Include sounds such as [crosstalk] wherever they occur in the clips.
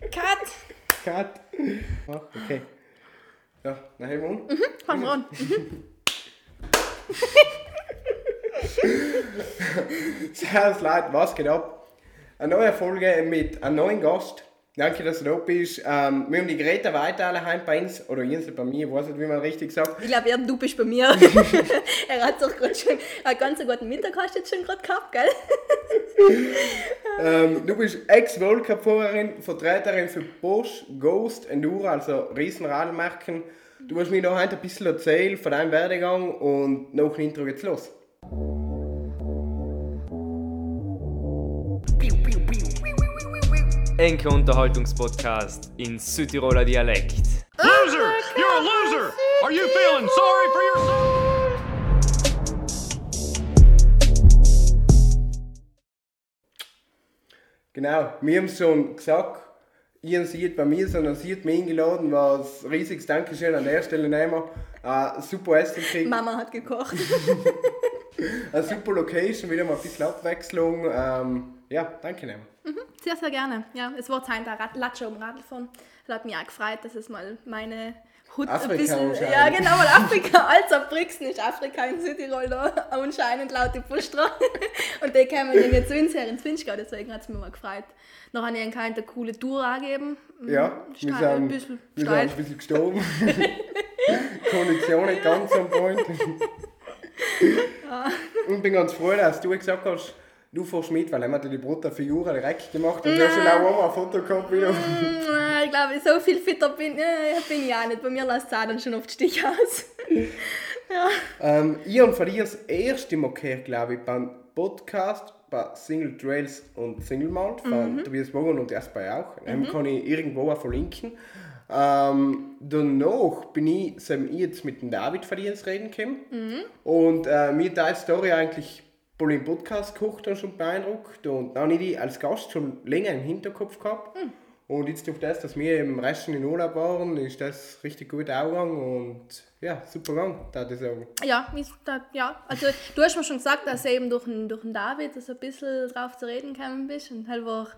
Cut! Cut. Ah, okay. Ja, dann haben wir an. Mhm, fang mal an. Servus Leute, was geht ab? Eine neue Folge mit einem neuen Gast. Danke, dass du da bist. Ähm, wir haben die Greta Weitale heim bei uns, oder Jens bei mir, ich weiß nicht, wie man richtig sagt. Ich glaube, du bist bei mir. [laughs] er hat doch gerade schon einen ganz guten Mittag hast du jetzt schon gerade gehabt, gell? Ähm, du bist Ex-World-Cup-Fahrerin, Vertreterin für Bosch, Ghost, Enduro, also Riesenradmarken. Du hast mir noch heute ein bisschen erzählt von deinem Werdegang und nach dem Intro geht's los. Enke Unterhaltungspodcast in Südtiroler Dialekt. Loser! You're a loser! Are you feeling sorry for yourself? Genau, wir haben es schon gesagt, ihr seid bei mir, sondern seid mir eingeladen, was ein riesiges Dankeschön an der Stelle nehmen. Äh, super Essen gekriegt, Mama hat gekocht. [laughs] eine super Location, wieder mal ein bisschen Abwechslung. Ähm, ja, danke nehmen. Sehr, sehr gerne. Ja, es war Zeit, der Latsche um Radl fahren. Es hat mich auch gefreut, dass es mal meine Hut Afrika ein bisschen... Ja, genau, weil Afrika, als Brixen ist Afrika in Südtirol da anscheinend laut die Pustra. [laughs] Und die kommen dann jetzt zu uns her ins Finchgau, deswegen hat es mich mal gefreut. Noch habe ich ihnen keine coole Tour angegeben. Ja, wir steil, ein sind, bisschen wir sind ein bisschen gestorben. [laughs] Kondition nicht ganz am Point. [laughs] Und bin ganz froh, dass du gesagt hast, du fährst mit, weil er hat die für Jura direkt gemacht und du hast schon auch ein Foto gehabt. Mm, Ich glaube, so viel fitter bin, äh, bin ich auch nicht. Bei mir lässt es auch dann schon oft Stich aus. [laughs] Ähm, ich habe von dir das erste Mal gehört, glaube ich, beim Podcast bei Single Trails und Single Mount von Tobias Bogen und erst bei auch. Den kann ich irgendwo auch verlinken. Ähm, danach bin ich, sind jetzt mit dem David von dir Reden gekommen. Und äh, mir hat die Story eigentlich im Podcast gekocht und schon beeindruckt. Und dann habe ich die als Gast schon länger im Hinterkopf gehabt. Und jetzt durch das, dass wir im Rest in Urlaub waren, ist das richtig gut angegangen und ja, super gegangen, würde ich sagen. Ja, ja, also du hast mir schon gesagt, dass du eben durch den, durch den David so ein bisschen drauf zu reden gekommen bist und halt war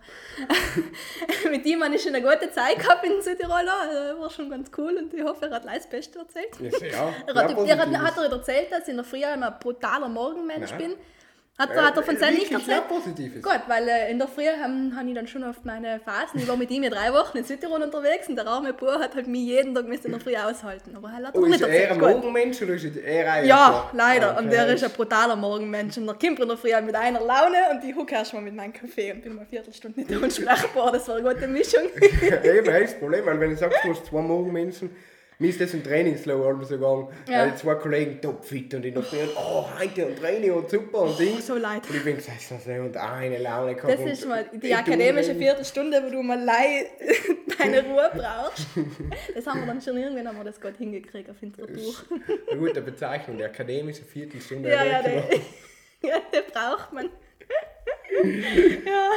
[laughs] mit ihm habe ich schon eine gute Zeit gehabt in Südtirol, also war schon ganz cool und ich hoffe, er hat das Beste erzählt. Ja. Er hat, er hat, hat er erzählt, dass ich in der Früh immer ein brutaler Morgenmensch Nein. bin. Hat er, hat er von seinem nicht erzählt? Positives. Gut, weil äh, in der Früh habe hab ich dann schon oft meine Phasen. Ich war mit ihm ja drei Wochen in Südtirol unterwegs und der arme Bub hat halt mich jeden Tag in der Früh aushalten. Aber er hat er Oh, nicht ist er erzählt. ein Gut. Morgenmensch oder ist er ein Ja, leider. Okay. Und der ist ein brutaler Morgenmensch. Und der kommt in der Früh mit einer Laune und ich hucke erst mal mit meinem Kaffee und bin mal eine Viertelstunde nicht unsprechbar. Das war eine gute Mischung. [laughs] Eben, das Problem, weil wenn du sagst, du hast zwei Morgenmenschen, mir ist das im Trainingslager halb so gegangen. Ja. Weil die zwei Kollegen topfit und ich noch früher, oh, heute und Training und super und Ding. so leid. Und ich bin ist und eine Laune gehabt. Das ist mal die akademische tu- Viertelstunde, wo du mal [laughs] deine Ruhe [laughs] brauchst. Das haben wir dann schon irgendwann haben wir das gerade hingekriegt auf Tour. Eine gute Bezeichnung, die akademische Viertelstunde. Ja, ja, den, [laughs] ja, den braucht man. ja.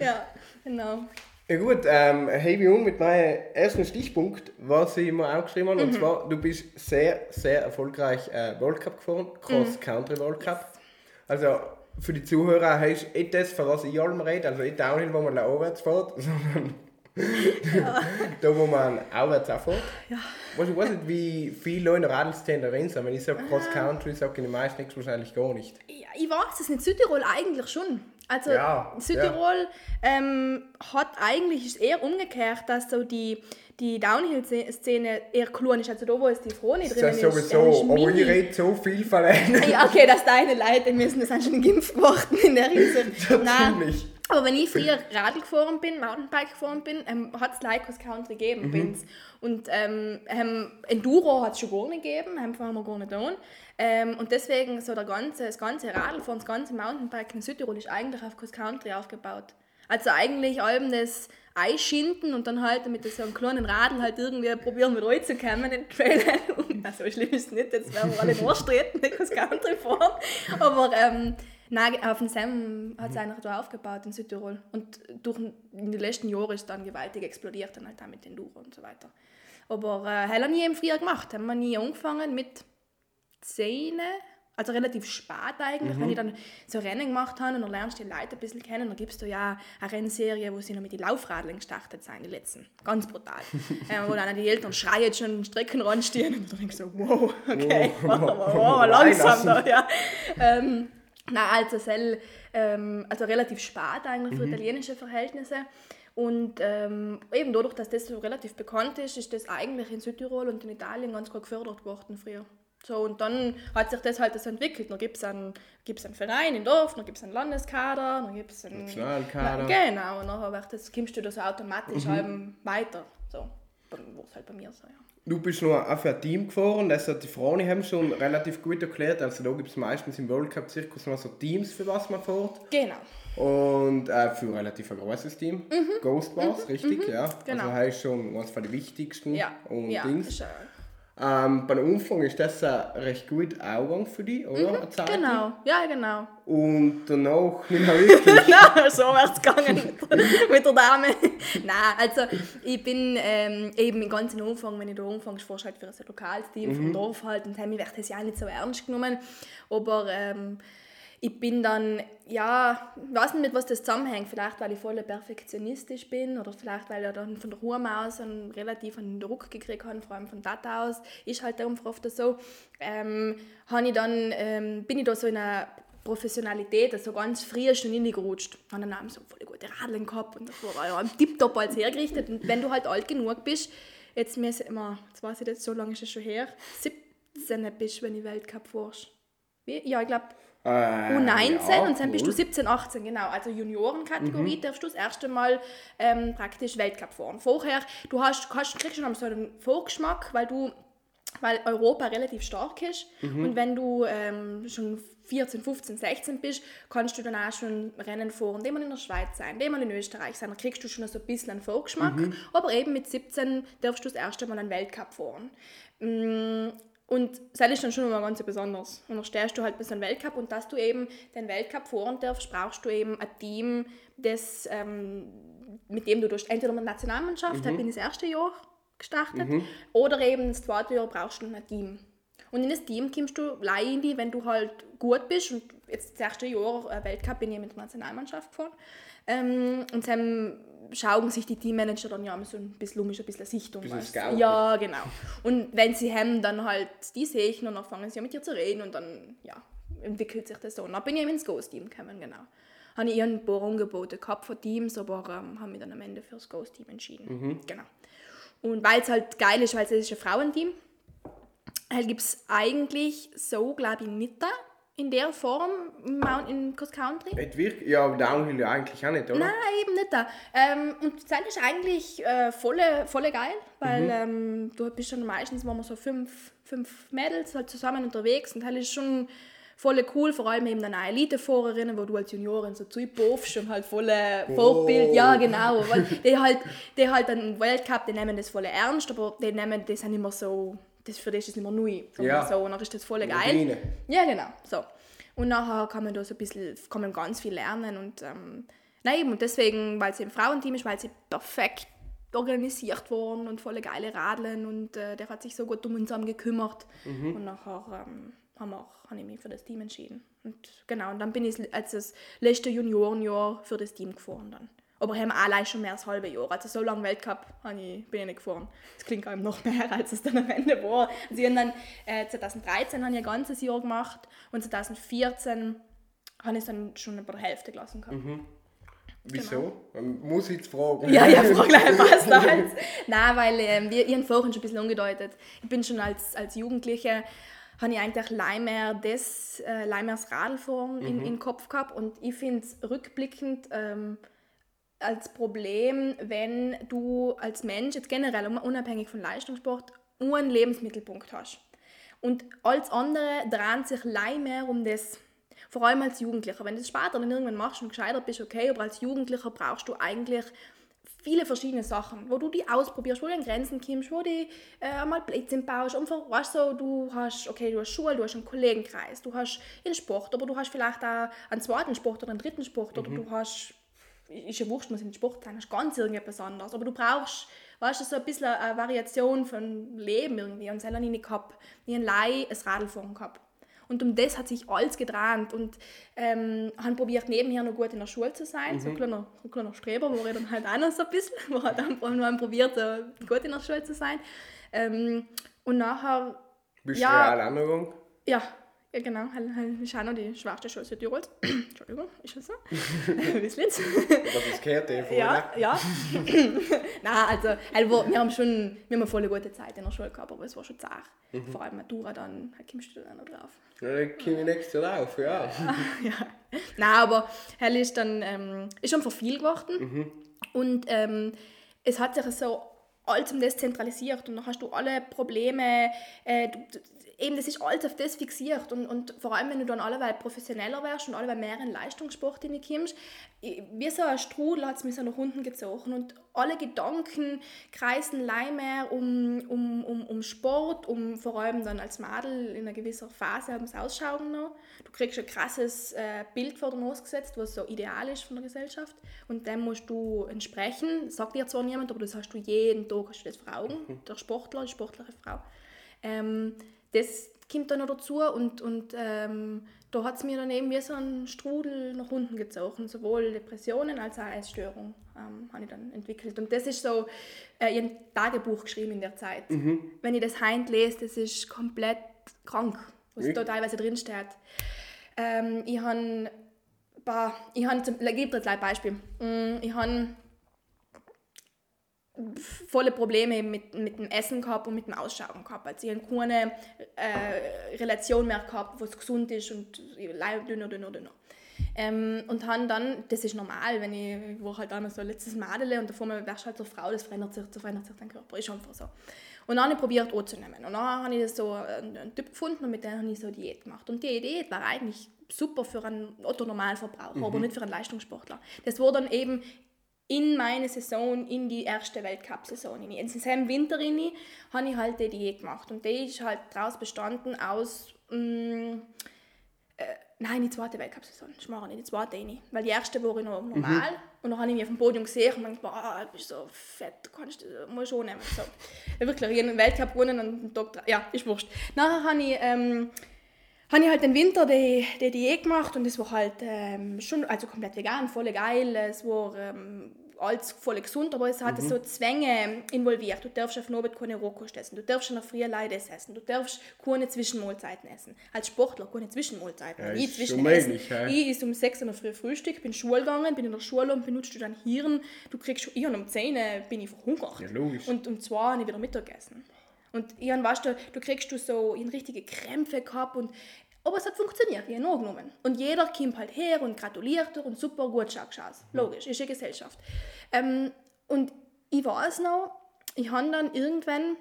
ja, genau. Ja gut, ähm, hebe ich um mit meinem ersten Stichpunkt, was ich mir auch geschrieben habe. Mhm. Und zwar, du bist sehr, sehr erfolgreich äh, World Cup gefahren, Cross Mhm. Country World Cup. Also für die Zuhörer heißt nicht das, von was ich allem rede, also nicht Downhill, wo man aufwärts fährt, [laughs] sondern da, wo man aufwärts auch fährt. Ja. Was, ich weiß nicht, wie viele Leute in der Radlszene drin sind. Wenn ich sage Cross Country, sagen die meisten nichts wahrscheinlich gar nicht. Ja, ich weiß es nicht. Südtirol eigentlich schon. Also Ja, Südtirol Ähm, hat eigentlich ist eher umgekehrt, dass so die, die Downhill-Szene eher klein ist. Also da, wo es die Froni drin ist ist, sowieso, ist aber ich rede so viel von denen. Ja, okay, dass deine Leute müssen, das schon geimpft worden in der Hinsicht. [laughs] Ja, ziemlich. aber wenn ich früher Radl gefahren bin, Mountainbike gefahren bin, ähm, hat es Lycos Country gegeben uns. Und ähm, ähm, Enduro hat es schon gar nicht gegeben, haben wir gar nicht an. Ähm, und deswegen so der ganze, das ganze Radlfahren, das ganze Mountainbike in Südtirol ist eigentlich auf Cross Country aufgebaut. Also eigentlich allem das einschinden und dann halt mit so einem kleinen Radl halt irgendwie probieren mit reinzukommen in [laughs] den Trail. So schlimm ist es nicht, jetzt werden wir alle nachstreten, nicht Cross Country fahren. Aber ähm, nein, auf dem Sam hat es einer da aufgebaut in Südtirol. Und durch, in den letzten Jahren ist es dann gewaltig explodiert, dann halt auch mit Enduro und so weiter. Aber äh, haben wir nie im Frühjahr gemacht. Haben wir nie angefangen mit 10 Also relativ spät eigentlich, Mhm. wenn ich dann so Rennen gemacht habe und dann lernst du die Leute ein bisschen kennen. Dann gibst du ja eine Rennserie, wo sie noch mit den Laufradeln gestartet sind, die letzten. Ganz brutal. [laughs] äh, wo dann die Eltern schreien schon den Streckenrand stehen und dann denkst du so, wow, [laughs] okay, Wow. wow, wow, langsam da, ja. Ähm, Nein, also, sel, ähm, also relativ spät eigentlich Mhm. für italienische Verhältnisse. Und ähm, eben dadurch, dass das so relativ bekannt ist, ist das eigentlich in Südtirol und in Italien ganz gut gefördert worden früher. So, und dann hat sich das halt so entwickelt. Dann gibt es einen, gibt's einen Verein im Dorf, dann gibt es einen Landeskader, dann gibt es einen Nationalkader. Na, genau, und dann wird das, kommst du da so Mhm. automatisch halt weiter. So, war es halt bei mir so, ja. Du bist nur für ein Team gefahren, das hat die Frauen haben schon relativ gut erklärt. Also da gibt es meistens im World Cup Zirkus noch so Teams, für was man fährt. Genau. Und äh, für relativ ein großes Team. Ghost Wars, richtig, ja. Genau. Also heißt schon eines von den wichtigsten Ja, und ja, Dings. äh, Ähm, beim Anfang ist das ein recht gut Augang für dich, oder? Lang. genau, ja, genau. Und danach nicht mehr wirklich. [laughs] Nein, so wär's gegangen [laughs] mit, der- Dame. Nein, also ich bin ähm, eben im ganzen Umfang, wenn ich da anfängst, fährst du halt für ein lokales Team vom Dorf halt und mir wird das ja auch nicht so ernst genommen. Aber ähm, ich bin dann, ja, ich weiß nicht, mit was das zusammenhängt. Vielleicht, weil ich voll perfektionistisch bin oder vielleicht, weil ich dann von der Ruhe aus einen relativ einen Druck gekriegt habe, vor allem von Tata aus. Ist halt einfach oft so. Ähm, ich dann, ähm, bin ich da so in einer Professionalität, also ganz früh schon reingerutscht. Und dann haben so voll gute Radeln gehabt und das war ja tipptopp alles hergerichtet. Und wenn du halt alt genug bist, jetzt müssen immer, jetzt weiß ich nicht, so lange ist es schon her, 17 bist, wenn ich Weltcup. Wie? Ja, ich glaube Äh, U19 ja, und dann bist du cool. 17, 18, genau. Also Juniorenkategorie darfst du das erste Mal ähm, praktisch Weltcup fahren. Vorher, du hast, hast, kriegst schon so einen Vorgeschmack, weil du weil Europa relativ stark ist und wenn du ähm, schon 14, 15, 16 bist, kannst du dann auch schon Rennen fahren, die mal in der Schweiz sein, die mal in Österreich sein, dann kriegst du schon so ein bisschen einen Vorgeschmack, aber eben mit 17 darfst du das erste Mal einen Weltcup fahren. Und das ist dann schon mal ganz besonders. Und dann stehst du halt bis einen Weltcup und dass du eben den Weltcup fahren darfst, brauchst du eben ein Team, das, ähm, mit dem du durch entweder mit der Nationalmannschaft, da bin ich das erste Jahr gestartet, oder eben das zweite Jahr brauchst du ein Team. Und in das Team kommst du die, wenn du halt gut bist. Und jetzt das erste Jahr äh, Weltcup bin ich mit der Nationalmannschaft gefahren. Ähm, und dann schauen sich die Teammanager dann ja so ein bisschen um, ist ein bisschen Sichtung. Bisschen scouten. Ja, genau. Und wenn sie haben, dann halt die sehen und dann fangen sie ja mit dir zu reden und dann ja, entwickelt sich das so. Und dann bin ich eben ins Ghost-Team gekommen, genau. Habe ich ein paar Angebote gehabt von Teams, aber ähm, habe mich dann am Ende für das Ghost-Team entschieden. Genau. Und weil es halt geil ist, weil es ist ein Frauenteam, halt gibt es eigentlich so, glaube ich, nicht da in der Form im Mount- in Cross Country. Nicht wirklich? Ja, Downhill ja eigentlich auch nicht, oder? Nein, eben nicht da. Ähm, und das ist eigentlich äh, volle, volle geil, weil ähm, du bist schon meistens, waren wir so fünf, fünf Mädels halt zusammen unterwegs und das ist schon voll cool, vor allem eben dann auch Elitefahrerinnen, wo du als Juniorin so zuipofst und halt volle Vorbild, ja genau, weil die halt, die halt einen Weltcup, die nehmen das voll ernst, aber die nehmen das sind immer so, das für dich ist immer neu, sagen wir Ja. so, und dann ist das voll geil. Routine. Ja, genau. So. Und nachher kann man da so ein bisschen, kann man ganz viel lernen und ähm, nein, eben, und deswegen, weil sie im Frauenteam ist, weil sie perfekt organisiert worden und volle geile Radeln und äh, der hat sich so gut um uns gekümmert und nachher ähm, haben wir auch, habe ich mich für das Team entschieden. Und genau, und dann bin ich als das letzte Juniorenjahr für das Team gefahren dann. Aber haben allein schon mehr als halbe Jahr. Also so lange Weltcup habe ich, bin ich nicht gefahren. Das klingt einem noch mehr, als es dann am Ende war. Also ich habe dann, äh, 2013 habe ich ein ganzes Jahr gemacht und 2014 habe ich es dann schon über der Hälfte gelassen gehabt. Wieso? Ähm, Muss ich jetzt fragen? Ja, ja, frag gleich, was da jetzt. Nein, weil ähm, wir ihren vorhin schon ein bisschen angedeutet. Ich bin schon als, als Jugendliche, habe ich eigentlich Leimer das, äh, Leimers Radlfahren in, in den Kopf gehabt und ich finde es rückblickend ähm, als Problem, wenn du als Mensch, jetzt generell un- unabhängig von Leistungssport, nur einen Lebensmittelpunkt hast. Und alles andere dreht sich allein mehr um das. Vor allem als Jugendlicher. Wenn du es später dann irgendwann machst und gescheiter bist, okay, aber als Jugendlicher brauchst du eigentlich viele verschiedene Sachen, wo du die ausprobierst, wo du an Grenzen kommst, wo du äh, mal Plätzchen baust und weißt du, du hast, okay, du hast Schule, du hast einen Kollegenkreis, du hast einen Sport, aber du hast vielleicht auch einen zweiten Sport oder einen dritten Sport oder du hast, ist ja wurscht, muss in den Sport sein, hast ganz irgendetwas anderes, aber du brauchst, weißt du, so ein bisschen eine Variation von Leben irgendwie und das habe ich nicht gehabt. Ich habe allein ein Radlfahren gehabt. Und um das hat sich alles gedreht. Und ähm, haben probiert, nebenher noch gut in der Schule zu sein. So ein kleiner, so ein kleiner Streber war ich dann halt auch noch so ein bisschen. Wo einfach nur haben probiert, so gut in der Schule zu sein. Ähm, und nachher, Bist Ja. du real angegangen? ja, ja genau, halt, halt, ist auch noch die schwarze Schule Südtirols. [clears throat] Entschuldigung, [laughs] ist das so? Wisslitz. Was ist gehört eh vorne? Ja, ja. [laughs] Nein, also, also wir haben schon wir haben eine voll gute Zeit in der Schule gehabt, aber es war schon zart. Vor allem Matura dann, da kommst du dann noch drauf. Ja, dann komme ich nächstes Jahr drauf, ja. [laughs] ja. Nein, aber hell ist dann ähm, ist schon viel geworden. Und ähm, es hat sich so alles um das zentralisiert und dann hast du alle Probleme, äh, du, eben das ist alles auf das fixiert und, und vor allem wenn du dann alleweil professioneller wärst und alleweil mehr in Leistungssport hineinkommst, wie so ein Strudel hat es mich so nach unten gezogen und alle Gedanken kreisen allein mehr um, um, um, um Sport, um vor allem dann als Madel in einer gewissen Phase ums Ausschauen noch. Du kriegst ein krasses äh, Bild vor dir ausgesetzt, was so ideal ist von der Gesellschaft und dem musst du entsprechen. Sagt dir zwar niemand, aber das hast du jeden Tag hast du das vor Augen, der Sportler, die sportliche Frau. Ähm, das kommt dann noch dazu und, und ähm, da hat es mir dann eben wie so ein Strudel nach unten gezogen. Sowohl Depressionen als auch Essstörung ähm, habe ich dann entwickelt. Und das ist so, äh, ich habe ein Tagebuch geschrieben in der Zeit. Wenn ich das heint lese, das ist komplett krank, was da teilweise drinsteht. Ähm, ich habe, ich habe, ich gebe dir ein Beispiel. Mm, Ich habe volle Probleme mit, mit dem Essen gehabt und mit dem Ausschauen gehabt. Also ich habe keine äh, Relation mehr gehabt, was gesund ist und dünner, dünner, dünner. Ähm, und haben dann, das ist normal, wenn ich, ich war halt einmal so ein letztes Madele und davor wärst du halt so eine Frau, das verändert sich, so verändert sich dein Körper, ist einfach so. Und dann habe ich probiert anzunehmen. Und dann habe ich so einen, einen Typ gefunden und mit dem habe ich so eine Diät gemacht. Und die Diät war eigentlich super für einen Otto-Normalverbraucher, aber nicht für einen Leistungssportler. Das war dann eben in meine Saison, in die erste Weltcup-Saison. In diesem Winter rein, habe ich halt die Diät gemacht. Und die ist halt daraus bestanden aus. mm, Mh, äh, nein, die zweite Weltcup-Saison. Ich mache nicht die zweite rein. Weil die erste war ich noch normal. Und dann habe ich mich auf dem Podium gesehen und dachte, boah, du bist so fett, du kannst das mal schon nehmen. So. Ja, wirklich, ich habe einen Weltcup gewonnen und einen dra- Ja, ist wurscht. Nachher habe ich. Ähm, habe ich halt den Winter die, die Diät gemacht und es war halt ähm, schon also komplett vegan, voll geil, es war ähm, alles voll gesund, aber es hatte so Zwänge involviert. Du darfst auf Nobel keine Rohkost essen, du darfst in der Früh leider essen, du darfst keine Zwischenmahlzeiten essen. Als Sportler keine Zwischenmahlzeiten. Ja, ich zwischen schon essen, ich ist um 6 Uhr in der Früh Frühstück, bin Schule gegangen, bin in der Schule und benutzt du dein Hirn, du kriegst, ich habe um 10 Uhr bin ich verhungert. Ja, logisch. Und um 2 Uhr habe ich wieder Mittag gegessen. Und ich weißt du, du kriegst du so in richtige Krämpfe gehabt und aber es hat funktioniert, ich habe angenommen. Und jeder kommt halt her und gratuliert und super gut aus. Logisch, ist eine Gesellschaft. Ähm, und ich weiß noch, ich habe dann irgendwann,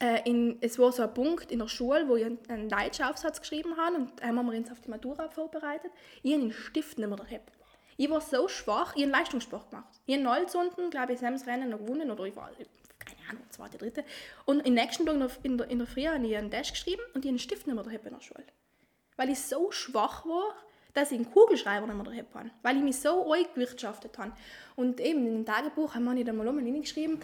äh, in, es war so ein Punkt in der Schule, wo ich einen, deutschen Aufsatz geschrieben habe und einmal haben wir uns auf die Matura vorbereitet. Ich habe den Stift nicht mehr gehabt. Ich war so schwach, ich habe Leistungssport gemacht. Ich habe Nullstunden, glaube ich, Sams Rennen noch gewonnen oder ich war, keine Ahnung, zweite, dritte. Und am nächsten Tag in der, in der, in der Früh habe ich einen Dash geschrieben und ich habe den Stift nicht mehr gehabt in der Schule. Weil ich so schwach war, dass ich einen Kugelschreiber nicht mehr gehabt habe. Weil ich mich so eingewirtschaftet habe. Und eben in dem Tagebuch habe ich dann mal geschrieben,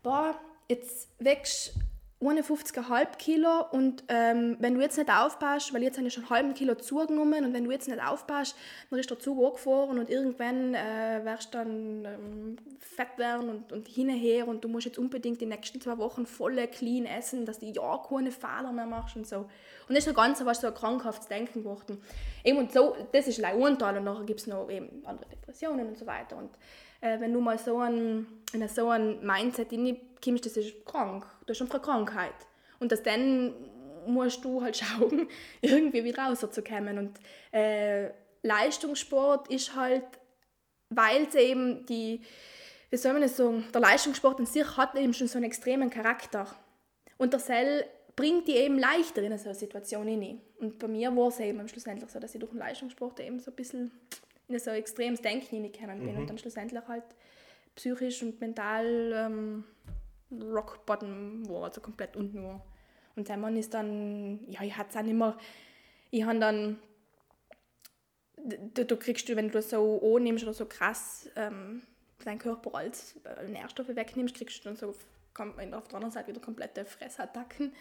boah, jetzt wächst 51,5 Kilo und ähm, wenn du jetzt nicht aufpasst, weil jetzt habe ich schon einen halben Kilo zugenommen und wenn du jetzt nicht aufpasst, dann ist der Zug angefahren und irgendwann äh, wirst du dann ähm, fett werden und, und hinher und du musst jetzt unbedingt die nächsten zwei Wochen voll clean essen, dass du ja keine Fehler mehr machst und so. Und das ist so ganz was so ein krankhaftes Denken geworden. Eben und so, das ist ein Teil und nachher gibt es noch eben andere Depressionen und so weiter. Und äh, wenn du mal so ein, in so ein Mindset hineinkommst, das ist krank, das ist einfach eine Krankheit. Und das dann musst du halt [laughs] schauen, irgendwie wieder rauszukommen. Und äh, Leistungssport ist halt, weil es eben die, wie soll man das sagen, der Leistungssport an sich hat eben schon so einen extremen Charakter. Und der Cell bringt die eben leichter in so eine Situation hinein. Und bei mir war es eben schlussendlich so, dass ich durch den Leistungssport eben so ein bisschen so ein extremes Denken hineingekommen bin und dann schlussendlich halt psychisch und mental ähm, rock bottom war, also komplett unten war. Und der Mann ist dann, ja, ich hatte es auch nicht mehr, ich habe dann, du, du kriegst wenn du so annimmst oder so krass ähm, deinen Körper als äh, Nährstoffe wegnimmst, kriegst du dann so auf der anderen Seite wieder komplette Fressattacken.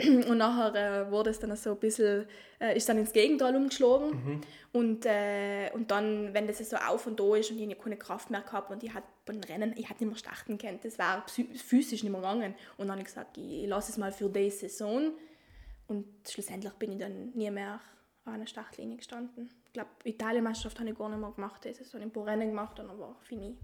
[clears throat] Und nachher äh, wurde es dann so ein bisschen, äh, ist dann ins Gegenteil umgeschlagen. Und, äh, und dann, wenn das so auf und da ist und ich keine Kraft mehr gehabt und ich hatte beim Rennen, ich hatte nicht mehr starten können, das war physisch nicht mehr gegangen. Und dann habe ich gesagt, ich lasse es mal für die Saison. Und schlussendlich bin ich dann nie mehr an einer Startlinie gestanden. Ich glaube, Italienmeisterschaft habe ich gar nicht mehr gemacht. Das ist so ein paar Rennen gemacht und dann war fini.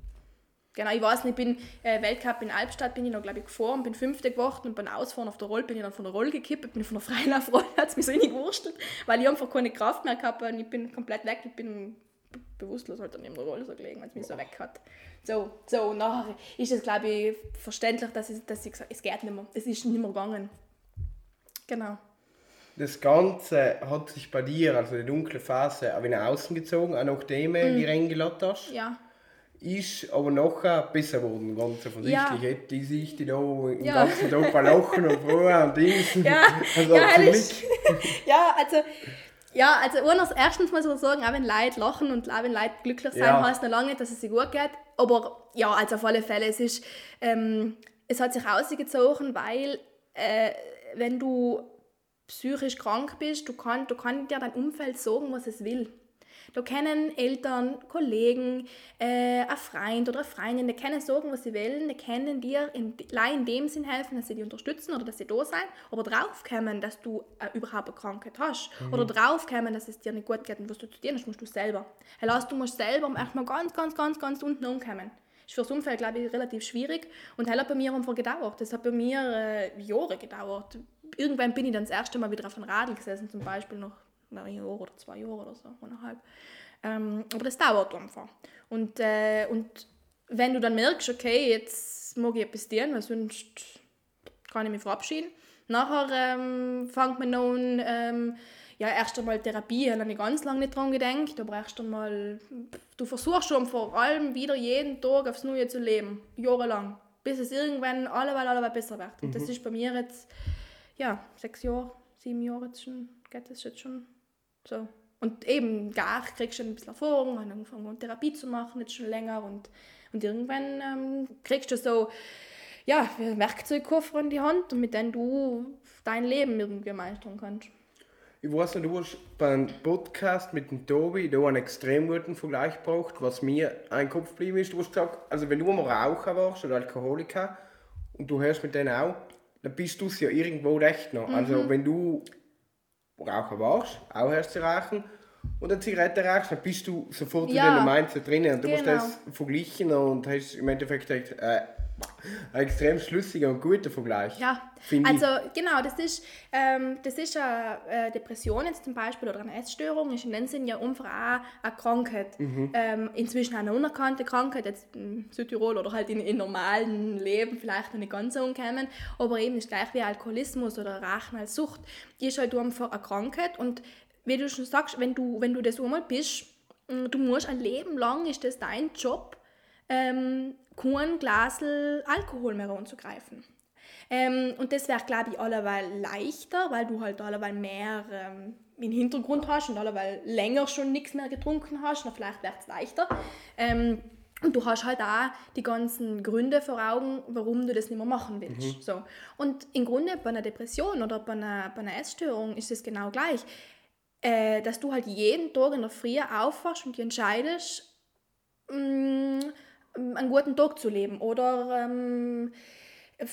Genau, ich weiß nicht, ich bin äh, Weltcup in Albstadt bin ich noch, glaube ich, gefahren, bin Fünfte geworden und beim Ausfahren auf der Rolle bin ich dann von der Rolle gekippt, bin von der Freilaufrolle, [laughs] hat es mich so gewurstelt, weil ich einfach keine Kraft mehr gehabt habe und ich bin komplett weg, ich bin be- bewusstlos halt dann neben der Rolle so gelegen, weil es mich so weg hat. So, so, und nachher ist es, glaube ich, verständlich, dass ich, dass ich gesagt es geht nicht mehr, es ist nicht mehr gegangen. Genau. Das Ganze hat sich bei dir, also die dunkle Phase, auch nach außen gezogen, auch nachdem du die Rennen gelassen hast. Ja. Ist aber nachher besser geworden, ganz offensichtlich. Ja. Hätte die sich die da den Ja. ganzen Tag Lachen und Frohe und Dings. [laughs] Ja, [laughs] Also ja, [laughs] ja, also, ja, also eines, erstens muss man sagen, auch wenn Leute lachen und auch wenn Leute glücklich sein, Ja. heißt noch lange nicht, dass es sich gut geht. Aber ja, also auf alle Fälle, es ist, ähm, es hat sich ausgezogen, weil äh, wenn du psychisch krank bist, du kannst du kann dir dein Umfeld sagen, was es will. Da können Eltern, Kollegen, äh, ein Freund oder eine Freundin, die können sagen, was sie wollen, die können dir in, in dem Sinn helfen, dass sie dich unterstützen oder dass sie da sein, aber draufkommen, dass du äh, überhaupt eine Krankheit hast oder draufkommen, dass es dir nicht gut geht und was du zu dir hast, musst du selber. Du musst selber erstmal ganz, ganz, ganz, ganz unten umkommen. Ist für das Umfeld, glaube ich, relativ schwierig und das hat bei mir einfach gedauert. Das hat bei mir äh, Jahre gedauert. Irgendwann bin ich dann das erste Mal wieder auf einem Radl gesessen, zum Beispiel noch ein Jahr oder zwei Jahre oder so, eineinhalb. Ähm, aber das dauert einfach. Und, äh, und wenn du dann merkst, okay, jetzt mag ich etwas tun, weil sonst kann ich mich verabschieden. Nachher ähm, fängt man an, ähm, ja, erst einmal Therapie, da habe ich ganz lange nicht dran gedacht, aber erst einmal, du versuchst schon vor allem wieder jeden Tag aufs Neue zu leben, jahrelang, bis es irgendwann alleweil, alleweil besser wird. Und das ist bei mir jetzt, ja, sechs Jahre, sieben Jahre jetzt schon, geht das jetzt schon so. Und eben, gar kriegst du ein bisschen Erfahrung, habe angefangen Therapie zu machen, jetzt schon länger und, und irgendwann ähm, kriegst du so, ja, Werkzeugkoffer in die Hand mit dem du dein Leben irgendwie meistern kannst. Ich weiß nicht, du hast beim Podcast mit dem Tobi da einen extrem guten Vergleich gebracht, was mir ein Kopf geblieben ist. Du hast gesagt, also wenn du mal Raucher warst oder Alkoholiker und du hörst mit denen auch, dann bist du es ja irgendwo recht noch. Mhm. Also wenn du Raucher warst, auch hörst du rauchen und eine Zigarette rauchst, dann bist du sofort Ja. in deinem Mindset drinnen und du musst Genau. das vergleichen und hast im Endeffekt echt, äh, ein extrem schlüssiger und guter Vergleich. Ja, Finde ich. also genau, das ist, ähm, das ist eine äh, Depression jetzt zum Beispiel oder eine Essstörung, ist in dem Sinn ja einfach auch eine Krankheit. Mhm. Ähm, inzwischen eine unerkannte Krankheit, jetzt in Südtirol oder halt in, in normalen Leben vielleicht noch nicht ganz so umkommen, aber eben ist gleich wie Alkoholismus oder Rauchen als Sucht, ist halt einfach eine Krankheit und wie du schon sagst, wenn du, wenn du das einmal bist, mh, du musst ein Leben lang, ist das dein Job, ähm, kein Glasel Alkohol mehr anzugreifen. Ähm, und das wäre, glaube ich, alleweil leichter, weil du halt alleweil mehr ähm, im Hintergrund hast und alleweil länger schon nichts mehr getrunken hast. Und vielleicht wäre es leichter. Ähm, und du hast halt auch die ganzen Gründe vor Augen, warum du das nicht mehr machen willst. So. Und im Grunde bei einer Depression oder bei einer, bei einer Essstörung ist es genau gleich. Äh, dass du halt jeden Tag in der Früh aufwachst und dich entscheidest, mh, einen guten Tag zu leben. Oder, ähm, äh,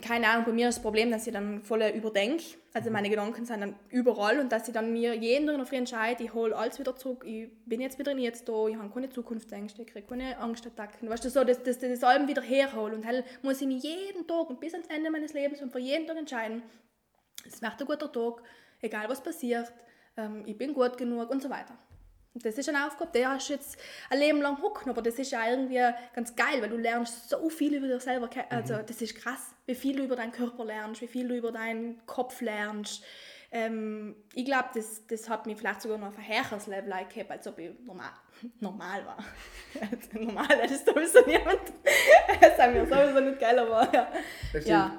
keine Ahnung, bei mir ist das Problem, dass ich dann voll überdenke. Also meine Gedanken sind dann überall und dass ich dann mir jeden Tag in der Früh entscheide, ich hole alles wieder zurück, ich bin jetzt wieder jetzt da, ich habe keine Zukunftsängste, ich kriege keine Angstattacken. Weißt du, so, dass, dass ich das allem wieder herhole. Und halt muss ich mich jeden Tag und bis ans Ende meines Lebens und für jeden Tag entscheiden, es wird ein guter Tag, egal was passiert, ähm, ich bin gut genug und so weiter. Das ist eine Aufgabe, die hast du jetzt ein Leben lang hocken, aber das ist ja irgendwie ganz geil, weil du lernst so viel über dich selber. ke- Also das ist krass, wie viel du über deinen Körper lernst, wie viel du über deinen Kopf lernst. Ähm, ich glaube, das, das hat mich vielleicht sogar noch auf ein höheres Level gehabt, als ob ich normal, [laughs] normal war. Also, [laughs] normal das ist sowieso niemand. [laughs] Das haben wir sowieso nicht geil, aber ja. Ja.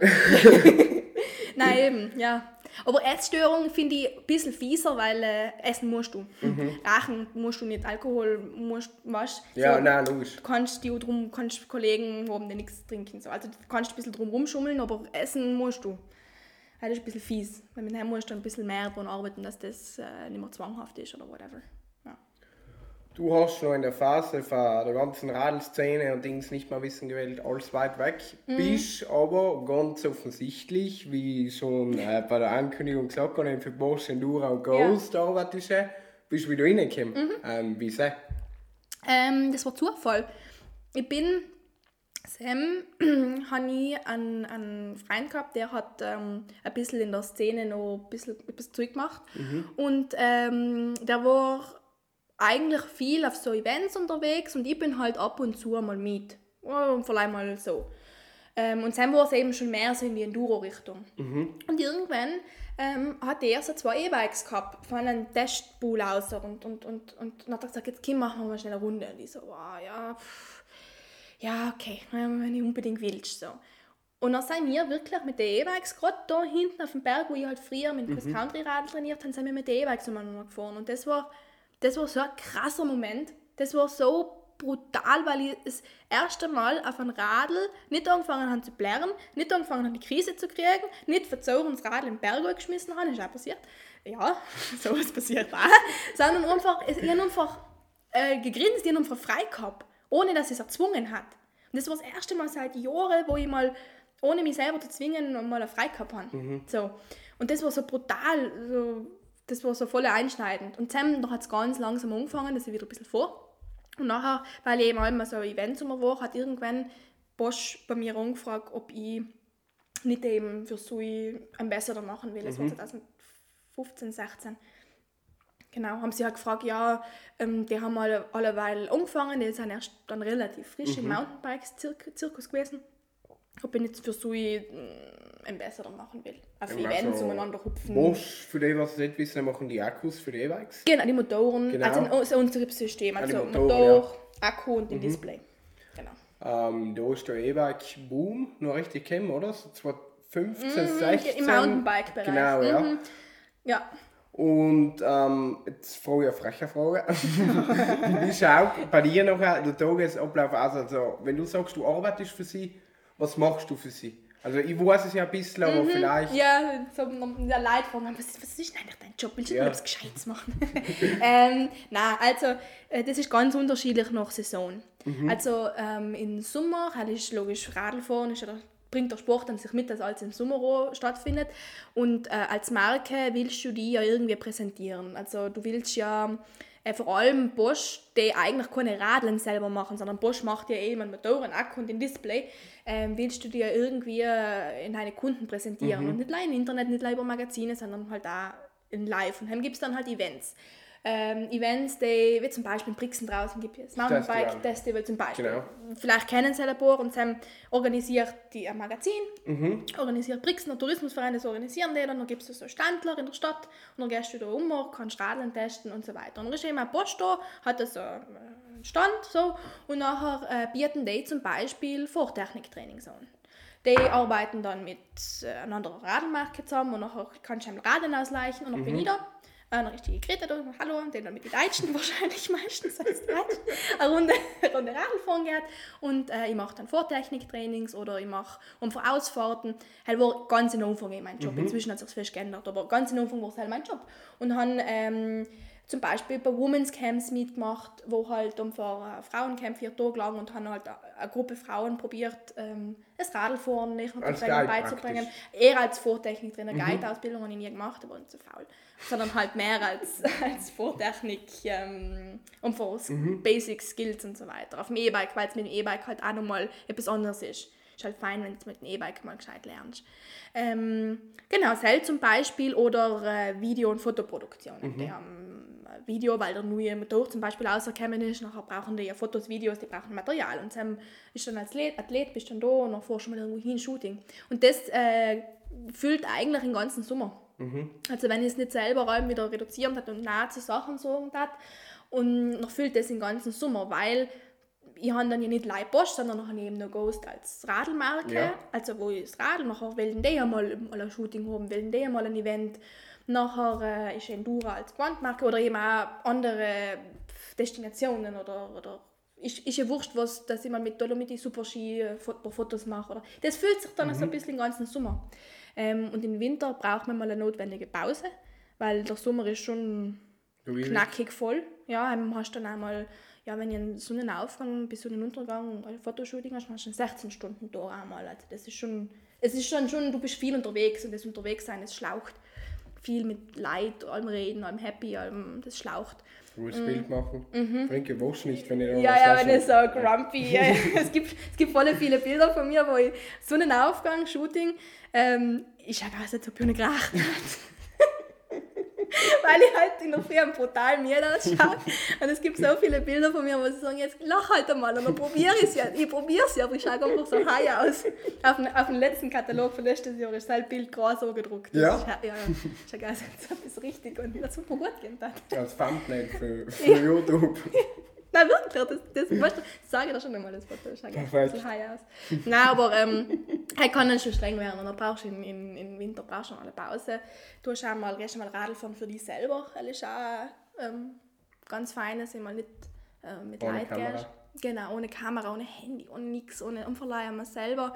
Nein, eben, ja. Aber Essstörung finde ich ein bisschen fieser, weil äh, essen musst du. Rauchen musst du nicht, Alkohol musst was. Ja, so, nein, logisch. Du kannst die drum, kannst Kollegen haben, die nichts trinken. So. Also du kannst ein bisschen drum rumschummeln, aber essen musst du. halt ist ein bisschen fies. Weil mit dem musst du ein bisschen mehr daran arbeiten, dass das äh, nicht mehr zwanghaft ist oder whatever. Ja. Du hast schon in der Phase von der ganzen Radelszene und Dings nicht mehr wissen gewählt, alles weit weg. Mhm. Bist aber ganz offensichtlich, wie schon äh, bei der Ankündigung gesagt habe, für Bosch Enduro und Ghost arbeitest du, bist du wieder reingekommen. Mhm. Ähm, wie? Ähm, das war Zufall. Ich bin, Sam, [clears throat] habe ich einen, einen Freund gehabt, der hat ähm, ein bisschen in der Szene noch ein bisschen etwas zurückgemacht. Und ähm, der war eigentlich viel auf so Events unterwegs und ich bin halt ab und zu mal mit. Oh, vielleicht mal so. Ähm, und dann war es eben schon mehr so in die Enduro-Richtung. Und irgendwann ähm, hat er so zwei E-Bikes gehabt von einem Testpool aus und, und, und, und dann hat er gesagt, jetzt Kim, machen wir mal schnell eine Runde. Und ich so, wow, ja, pff, ja, okay, wenn du unbedingt willst. So. Und dann sind wir wirklich mit den E-Bikes, gerade da hinten auf dem Berg, wo ich halt früher mit dem Cross-Country-Radl trainiert habe, sind wir mit den E-Bikes umeinander gefahren. Und das war, das war so ein krasser Moment. Das war so brutal, weil ich das erste Mal auf ein Radl nicht angefangen habe zu blären, nicht angefangen habe, die Krise zu kriegen, nicht verzogen das Radl in den Berg geschmissen habe, ist auch passiert. Ja, [laughs] sowas passiert auch. Sondern einfach, ich habe einfach äh, gegrinst, ich habe einfach frei gehabt, ohne dass es erzwungen hat. Und das war das erste Mal seit Jahren, wo ich mal, ohne mich selber zu zwingen, mal frei gehabt habe. So. Und das war so brutal, so, das war so voll einschneidend. Und dann hat es ganz langsam angefangen, dass ich wieder ein bisschen vor. Und nachher, weil ich eben auch immer so Events immer war, hat irgendwann Bosch bei mir angefragt, ob ich nicht eben für Sui Ambassador machen will. Das war 2015, 16. Genau, haben sie halt gefragt, ja, ähm, die haben alle, alleweil angefangen, die sind erst dann relativ frisch im Mountainbikes-Zirkus gewesen. Ob ich nicht für Sui ähm, Ambassador machen will. Auf Events Also, umeinander hupfen. Bosch, für die, was nicht wissen, machen die Akkus für die E-Bikes. Genau, die Motoren, Genau. also unser Antriebssystem, also die Motoren, Motor, Akku und den Display. Genau. Ähm, da ist der E-Bike-Boom noch richtig gekommen, oder? So 2015, 16. Mhm, Im Mountainbike-Bereich. Genau, ja. Mhm. Ja, Und ähm, jetzt frage ich eine freche Frage. [laughs] Wie schaut bei dir noch der Tagesablauf aus? Also, wenn du sagst, du arbeitest für sie, was machst du für sie? Also, ich weiß es ja ein bisschen, aber vielleicht. Mhm. ja, so in der Leitform, was, was ist eigentlich dein Job? Willst du Ja. ja. etwas Gescheites machen? [laughs] ähm, nein, also äh, das ist ganz unterschiedlich nach Saison. Mhm. Also ähm, im Sommer, halt ist logisch Radlfahren, ist ja der, bringt der Sport an sich mit, dass alles im Sommer auch stattfindet. Und äh, als Marke willst du die ja irgendwie präsentieren. Also du willst ja äh, vor allem Bosch, die eigentlich keine Radeln selber machen, sondern Bosch macht ja eben einen Motor, einen Akku und ein Display, ähm, willst du dir irgendwie äh, in deine Kunden präsentieren. Und nicht nur im Internet, nicht nur über Magazine, sondern halt auch in live. Und dann gibt es dann halt Events. Ähm, Events, die, wie zum Beispiel in Brixen draußen gibt es Mountainbike Festival. Festival zum Beispiel. Genau. Vielleicht kennen sie ein paar und Sam organisiert die ein Magazin, Mhm. organisiert Brixener Tourismusverein, das organisieren die dann, gibt es so Standler in der Stadt und dann gehst du da um, kannst Radeln testen und so weiter. Und dann ist eben ein Bosch da, hat das so einen Stand so und nachher äh, bieten die zum Beispiel Vortechniktrainings an. Die arbeiten dann mit äh, einer anderen Radlmarke zusammen und nachher kannst du Radeln ausleichen und dann bin ich da. Eine richtige Grete da, hallo, und den dann mit den Deutschen [laughs] wahrscheinlich meistens als Deutsch, eine Runde, eine Runde Radlfahren geht und äh, ich mache dann Vortechniktrainings oder ich mache einfach Ausfahrten. Halt war ganz in Anfang eh mein Job, inzwischen hat sich viel geändert, aber ganz in Anfang war es halt mein Job. Und habe ähm, zum Beispiel bei Women's Camps mitgemacht, wo halt einfach ein Frauencamp vier Tage lang und haben halt eine Gruppe Frauen probiert, ähm, das Radlfahren nicht Guide beizubringen. Eher als Vortechniktrainer, Guide-Ausbildung habe ich nie gemacht, aber nicht so faul. Sondern halt mehr als, [laughs] als Vortechnik ähm, und für Basic Skills und so weiter. Auf dem E-Bike, weil es mit dem E-Bike halt auch nochmal etwas anderes ist. Ist halt fein, wenn du mit dem E-Bike mal gescheit lernst. Ähm, genau, Cell zum Beispiel oder äh, Video- und Fotoproduktionen. Die haben Video, weil der neue Motor zum Beispiel rausgekommen ist. Nachher brauchen die ja Fotos, Videos, die brauchen Material. Und dann ist dann als Athlet, Athlet bist dann da und dann fährst du mal irgendwo hin, Shooting. Und das äh, füllt eigentlich den ganzen Sommer. Also wenn ich es nicht selber räumen wieder reduzieren hat und nahe zu Sachen sorgen hat und noch füllt das den ganzen Sommer, weil ich habe dann ja nicht Leib Bosch, sondern noch eben noch Ghost als Radlmarke, Ja. also wo ich das Radl nachher wollen die ja mal, mal ein Shooting haben, wollen die ja mal ein Event, nachher äh, ist Endura als Quantmarke oder eben auch andere Destinationen oder, oder ist, ist ja wurscht, was, dass ich mal mit Dolomiti Super Ski äh, Fo- Fotos mache. Oder. Das fühlt sich dann so ein bisschen den ganzen Sommer. Ähm, und im Winter braucht man mal eine notwendige Pause, weil der Sommer ist schon knackig voll. Ja, ähm, hast dann einmal, ja, wenn ihr einen Sonnenaufgang bis Sonnenuntergang ein Fotoshooting hast, hast du 16 Stunden da einmal. Also das ist schon, es ist schon, schon, du bist viel unterwegs und das Unterwegssein, das schlaucht. Viel mit Leid, allem reden, allem happy, allem, das schlaucht. Gutes Bild machen. Bringt ihr was nicht, wenn ihr da Mhm. Ja, ja, wenn ich so grumpy. ja. [laughs] es, gibt, es gibt voll viele Bilder von mir, wo ich Sonnenaufgang, Shooting, ähm, ich als ob ich eine geracht Weil ich halt in der am brutal mir ausschaue. Und es gibt so viele Bilder von mir, wo sie sagen, jetzt lach halt einmal. Und dann probiere ich es ja. Ich probiere es ja, aber ich schaue einfach so high aus. Auf, dem- auf dem letzten Katalog von letztes Jahr ist das Bild groß so gedruckt. Das Ja? Ist, ja, ja. Ich schaue aus, als ob es richtig und das super gut geht. Als Thumbnail für, für YouTube. [laughs] Nein, wirklich, das, das, weißt du, das sage ich dir schon einmal, das Foto schaut ein Perfekt. high aus. Nein, aber ähm, er kann dann schon streng werden und dann brauchst du in, in, im Winter brauchst du eine Pause. Du hast auch mal, gehst mal Radl fahren für dich selber, das ist auch ähm, ganz fein, dass ich mal nicht äh, mit Ohne Leuten Kamera. gehst. Genau, ohne Kamera, ohne Handy, ohne nichts, ohne Umverleihen mal selber.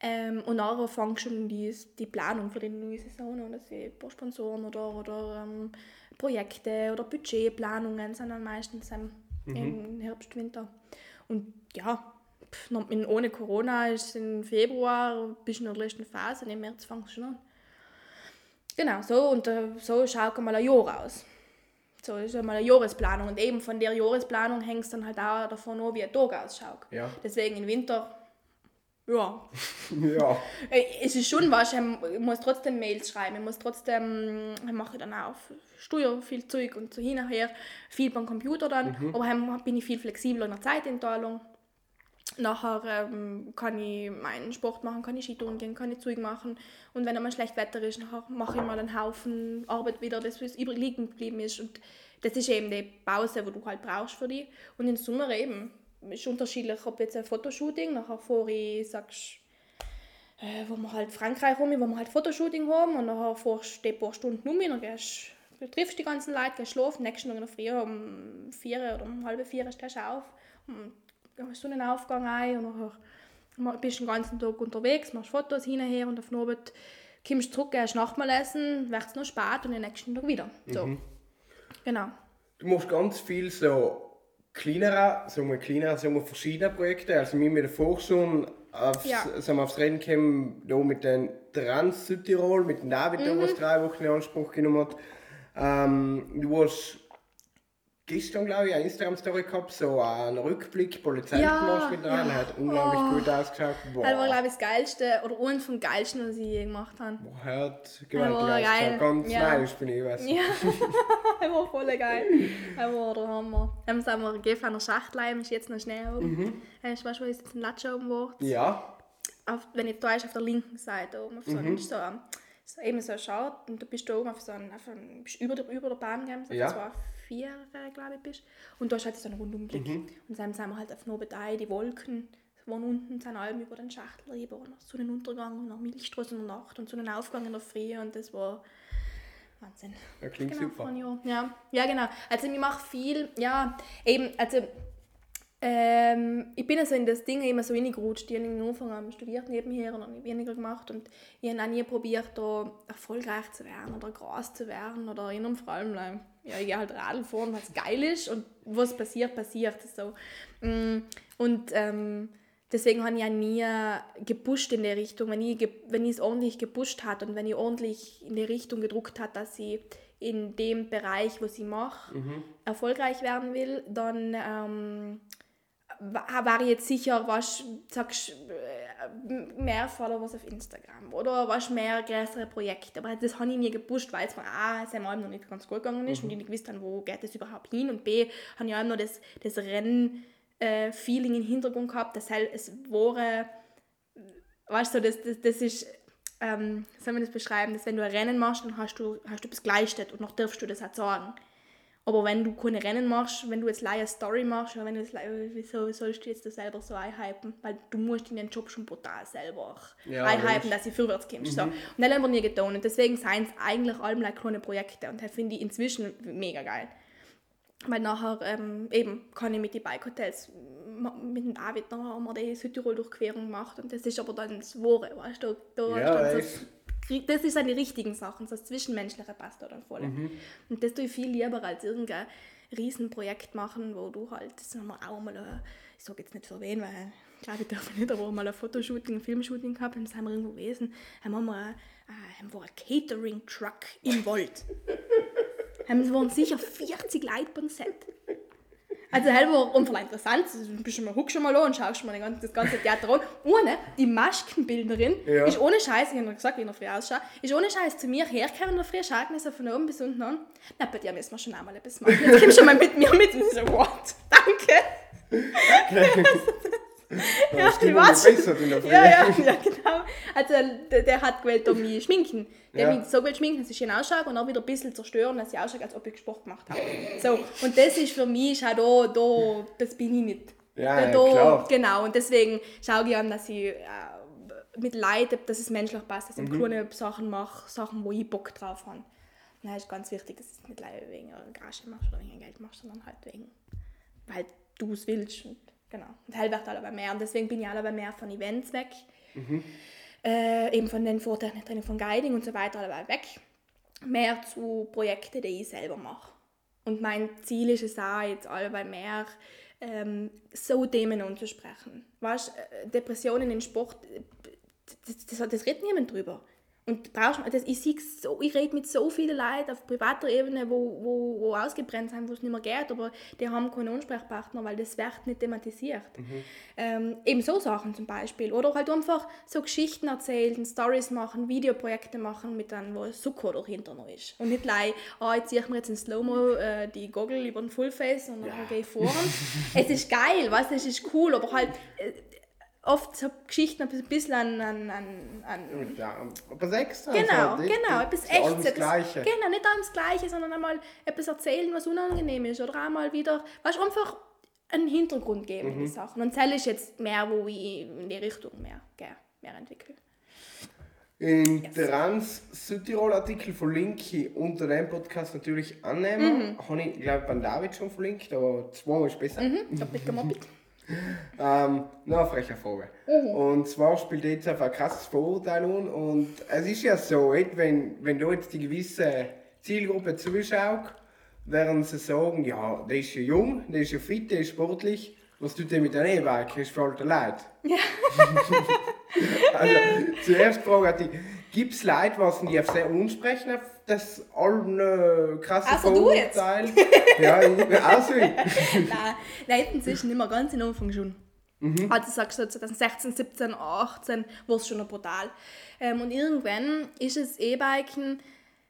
Ähm, und nachher fängt schon die, die Planung für die neue Saison an, dass ein paar Sponsoren oder, oder ähm, Projekte oder Budgetplanungen sind dann meistens ähm, im Herbst, Winter. Und ja, pff, ohne Corona ist es im Februar, bis in der letzten Phase, im März fängt schon an. Genau, so und äh, so schaut mal ein Jahr aus. So ist einmal eine Jahresplanung und eben von der Jahresplanung hängt es dann halt auch davon ab, wie ein Tag ausschaut. Ja. Deswegen im Winter, ja, [laughs] Ja. äh, Es ist schon was, ich muss trotzdem Mails schreiben, ich muss trotzdem, ich mache dann auch Steuer, viel Zeug und so hin und her, viel beim Computer dann, aber dann bin ich viel flexibler in der Zeiteinteilung. Nachher ähm, kann ich meinen Sport machen, kann ich Skitouren gehen, kann ich Zeug machen. Und wenn einmal schlecht Wetter ist, nachher mache ich mal einen Haufen Arbeit wieder, das was übrig liegen geblieben ist. Und das ist eben die Pause, die du halt brauchst für dich. Und im Sommer eben, ist unterschiedlich, ob jetzt ein Fotoshooting, nachher vor ich, sagst äh, wo wir halt Frankreich rum, wo wir halt Fotoshooting haben und dann fährst du ein paar Stunden um und dann gehst, du triffst die ganzen Leute, gehst schlafen, nächsten Tag in der Früh um vier oder um halb vier stehst du auf und hast so einen Aufgang ein und dann bist du den ganzen Tag unterwegs, machst Fotos hin und her und auf den Abend kommst du zurück, gehst Nachtmahl essen, wird es noch spät und den nächsten Tag wieder. So. Genau. Du machst ganz viel so kleinere, sagen wir kleinere, sagen wir verschiedene Projekte. Also wir mit der Forschung aufs, Ja. wir aufs Reden gekommen, da mit den Trans Südtirol, mit dem David, der was drei Wochen in Anspruch genommen hat. Ähm, du hast gestern, glaube ich, eine Instagram-Story gehabt, so einen Rückblick, Polizei Ja, gemacht mit dran, ja. hat unglaublich Oh. gut ausgeschaut. Boah, Das war, glaube ich, das Geilste oder eins vom Geilsten, was ich je gemacht habe. boah, hat gewaltig war geil. Ganz Ja. neidisch bin ich, du. Ja, das [laughs] war voll geil. Das war der Hammer. Dann sind wir gegeben an der Schachtel, ist jetzt noch Schnee oben. Mhm. Weißt du, wo ist jetzt ein Latsche oben war? Ja, Auf, wenn ich da ist, auf der linken Seite oben, auf so, mhm. so, so eben so schaut und du bist da oben auf so einem, auf einem bist über, der, über der Bahn gegangen, so Ja. zwei, vier, glaube ich, bist. Und da ist halt so ein Rundumblick. Und dann sind wir halt auf Nobel die Wolken waren unten, sind Alben über den Schachtel rüber und nach Sonnenuntergang und nach Milchstraße in der Nacht und Sonnenaufgang in der Früh und das war Wahnsinn. das klingt Genau, super. Ja. ja, genau. Also ich mache viel, ja, eben, also ähm, ich bin also in das Ding immer so reingerutscht. Ich habe am Anfang am studiert nebenher und habe weniger gemacht und ich habe auch nie probiert, da erfolgreich zu werden oder groß zu werden oder in vor allem, ja, ich gehe halt Radl fahren, was geil ist und was passiert, passiert. So. Mm, Und ähm, deswegen habe ich ja nie gepusht in der Richtung. Wenn ich, wenn ich es ordentlich gepusht hat und wenn ich ordentlich in die Richtung gedruckt hat, dass ich in dem Bereich, was ich mache, erfolgreich werden will, dann ähm, war ich jetzt sicher, was sagst äh, mehr Followers auf Instagram oder was mehr größere Projekte. Aber das habe ich nie gepusht, weil es mir A, es einmal noch nicht ganz gut gegangen ist und ich nicht gewusst habe, wo geht das überhaupt hin und B, habe ich auch noch das, das Rennen äh, im Hintergrund gehabt, dass halt es war, weißt du, das, das, das ist, ähm, wie soll man das beschreiben, dass wenn du ein Rennen machst, dann hast du, hast du etwas geleistet und noch darfst du das auch sagen. Aber wenn du keine Rennen machst, wenn du jetzt eine Story machst, oder wenn du jetzt, wieso sollst du jetzt das selber so einhypen? Weil du musst in den Job schon brutal selber Ja, einhypen, dass du vorwärts kommst. So. Und das haben wir nie getan. Und deswegen sind es eigentlich allem like kleine Projekte. Und das finde ich inzwischen mega geil. Weil nachher ähm, eben kann ich mit den Bike-Hotels, ma- mit dem David, dann haben wir die Südtirol-Durchquerung gemacht und das ist aber dann das Wahre, weißt du, da, Ja, echt. so das ist die richtigen Sachen, so das Zwischenmenschliche passt da dann voll. Mhm. Und das tue ich viel lieber als irgendein Riesenprojekt machen, wo du halt, auch mal, ein- ich sage jetzt nicht für wen, weil ich glaube, ich darf [laughs] nicht, aber mal ein Fotoshooting, ein Filmshooting gehabt, und das haben wir irgendwo gewesen, haben wir mal äh, haben wir einen Catering-Truck im Wald. [laughs] haben, waren sicher 40 Leute beim Set. Also halt war einfach interessant, du bist schon mal, huckst schon mal an und schaust schon mal ganzen- das ganze Theater an. Ohne, die Maskenbildnerin Ja. ist ohne Scheiß, ich habe gesagt, wie ich in der Früh ausschaue, ist ohne Scheiß zu mir hergekommen in der Früh, schaut mir so von oben bis unten an. Na, bei dir müssen wir schon einmal etwas machen. Jetzt kommst du schon mal mit mir mit. Und ich so, what? Danke. [laughs] [laughs] Ja, in der Früh. Ja, ja, [laughs] ja, genau. Also der, der hat gewählt, um mich schminken. Der Ja. mich so gewählt schminken, dass ich schön ausschaue und auch wieder ein bisschen zerstören, dass ich ausschaue, als ob ich Sport gemacht habe. So, und das ist für mich auch da, da das bin ich nicht. Ja, da, ja, klar. Genau, und deswegen schaue ich an, dass ich äh, mit Leid, dass es menschlich passt, dass ich Mhm. kleine Sachen mache, Sachen, wo ich Bock drauf habe. Das ist ganz wichtig, dass du es nicht wegen einer Gage machst oder wegen Geld machst, sondern halt wegen, weil du es willst. Und, genau. Und halt wird alle bei mehr. Und deswegen bin ich alle bei mehr von Events weg. Äh, eben von den Vortechnik von Guiding und so weiter alle weg. Mehr zu Projekten, die ich selber mache. Und mein Ziel ist es auch, jetzt alle mehr ähm, so Themen anzusprechen. Weißt, äh, Depressionen im Sport, das, das, das redet niemand drüber. Und brauchst, das, ich, so, ich rede mit so vielen Leuten auf privater Ebene, wo, wo, wo ausgebrennt sind, wo es nicht mehr geht, aber die haben keinen Ansprechpartner, weil das wird nicht thematisiert. Ähm, eben so Sachen zum Beispiel. Oder halt einfach so Geschichten erzählen, Stories machen, Videoprojekte machen, mit dann, wo Succo dahinter noch ist. Und nicht gleich, ah, jetzt ziehe ich mir jetzt in Slow-Mo äh, die Goggle über den Fullface und dann gehe ich vor. es ist geil, weißt du, es ist cool, aber halt äh, oft so Geschichten ein bisschen an, an, an, an Ja, aber extra. Genau, also, genau, etwas Echtes. etwas- Gleiche. Genau, nicht alles das Gleiche, sondern einmal etwas erzählen, was unangenehm ist. Oder einmal wieder, weißt du, einfach einen Hintergrund geben Mhm. in die Sachen. Und das ist jetzt mehr, wo ich in die Richtung mehr, gehe, mehr entwickle. In der Rans Südtirol-Artikel verlinke ich unter dem Podcast natürlich annehmen. Mhm. Habe ich, glaube beim David schon verlinkt, aber zweimal ist besser. Mhm. Moppit, gemoppit. [laughs] Ähm, noch eine freche Frage. Und zwar spielt jetzt einfach ein krasses Vorurteil an. Und es ist ja so, wenn, wenn du jetzt die gewisse Zielgruppe zuschaust, werden sie sagen, ja, der ist ja jung, der ist ja fit, der ist sportlich. Was tut der mit dem E-Bike? Ist für alte Leute. Ja. [laughs] also, [laughs] zuerst frage ich gibt es Leute, was die auf sehr ansprechen, auf das alle krasse Außer du jetzt. [laughs] Ja, ich, also ich. [laughs] Nein, nein, inzwischen immer ganz in Anfang schon. Also sagst du 2016, 17, 18 war es schon noch brutal. Ähm, und irgendwann ist es E-Biken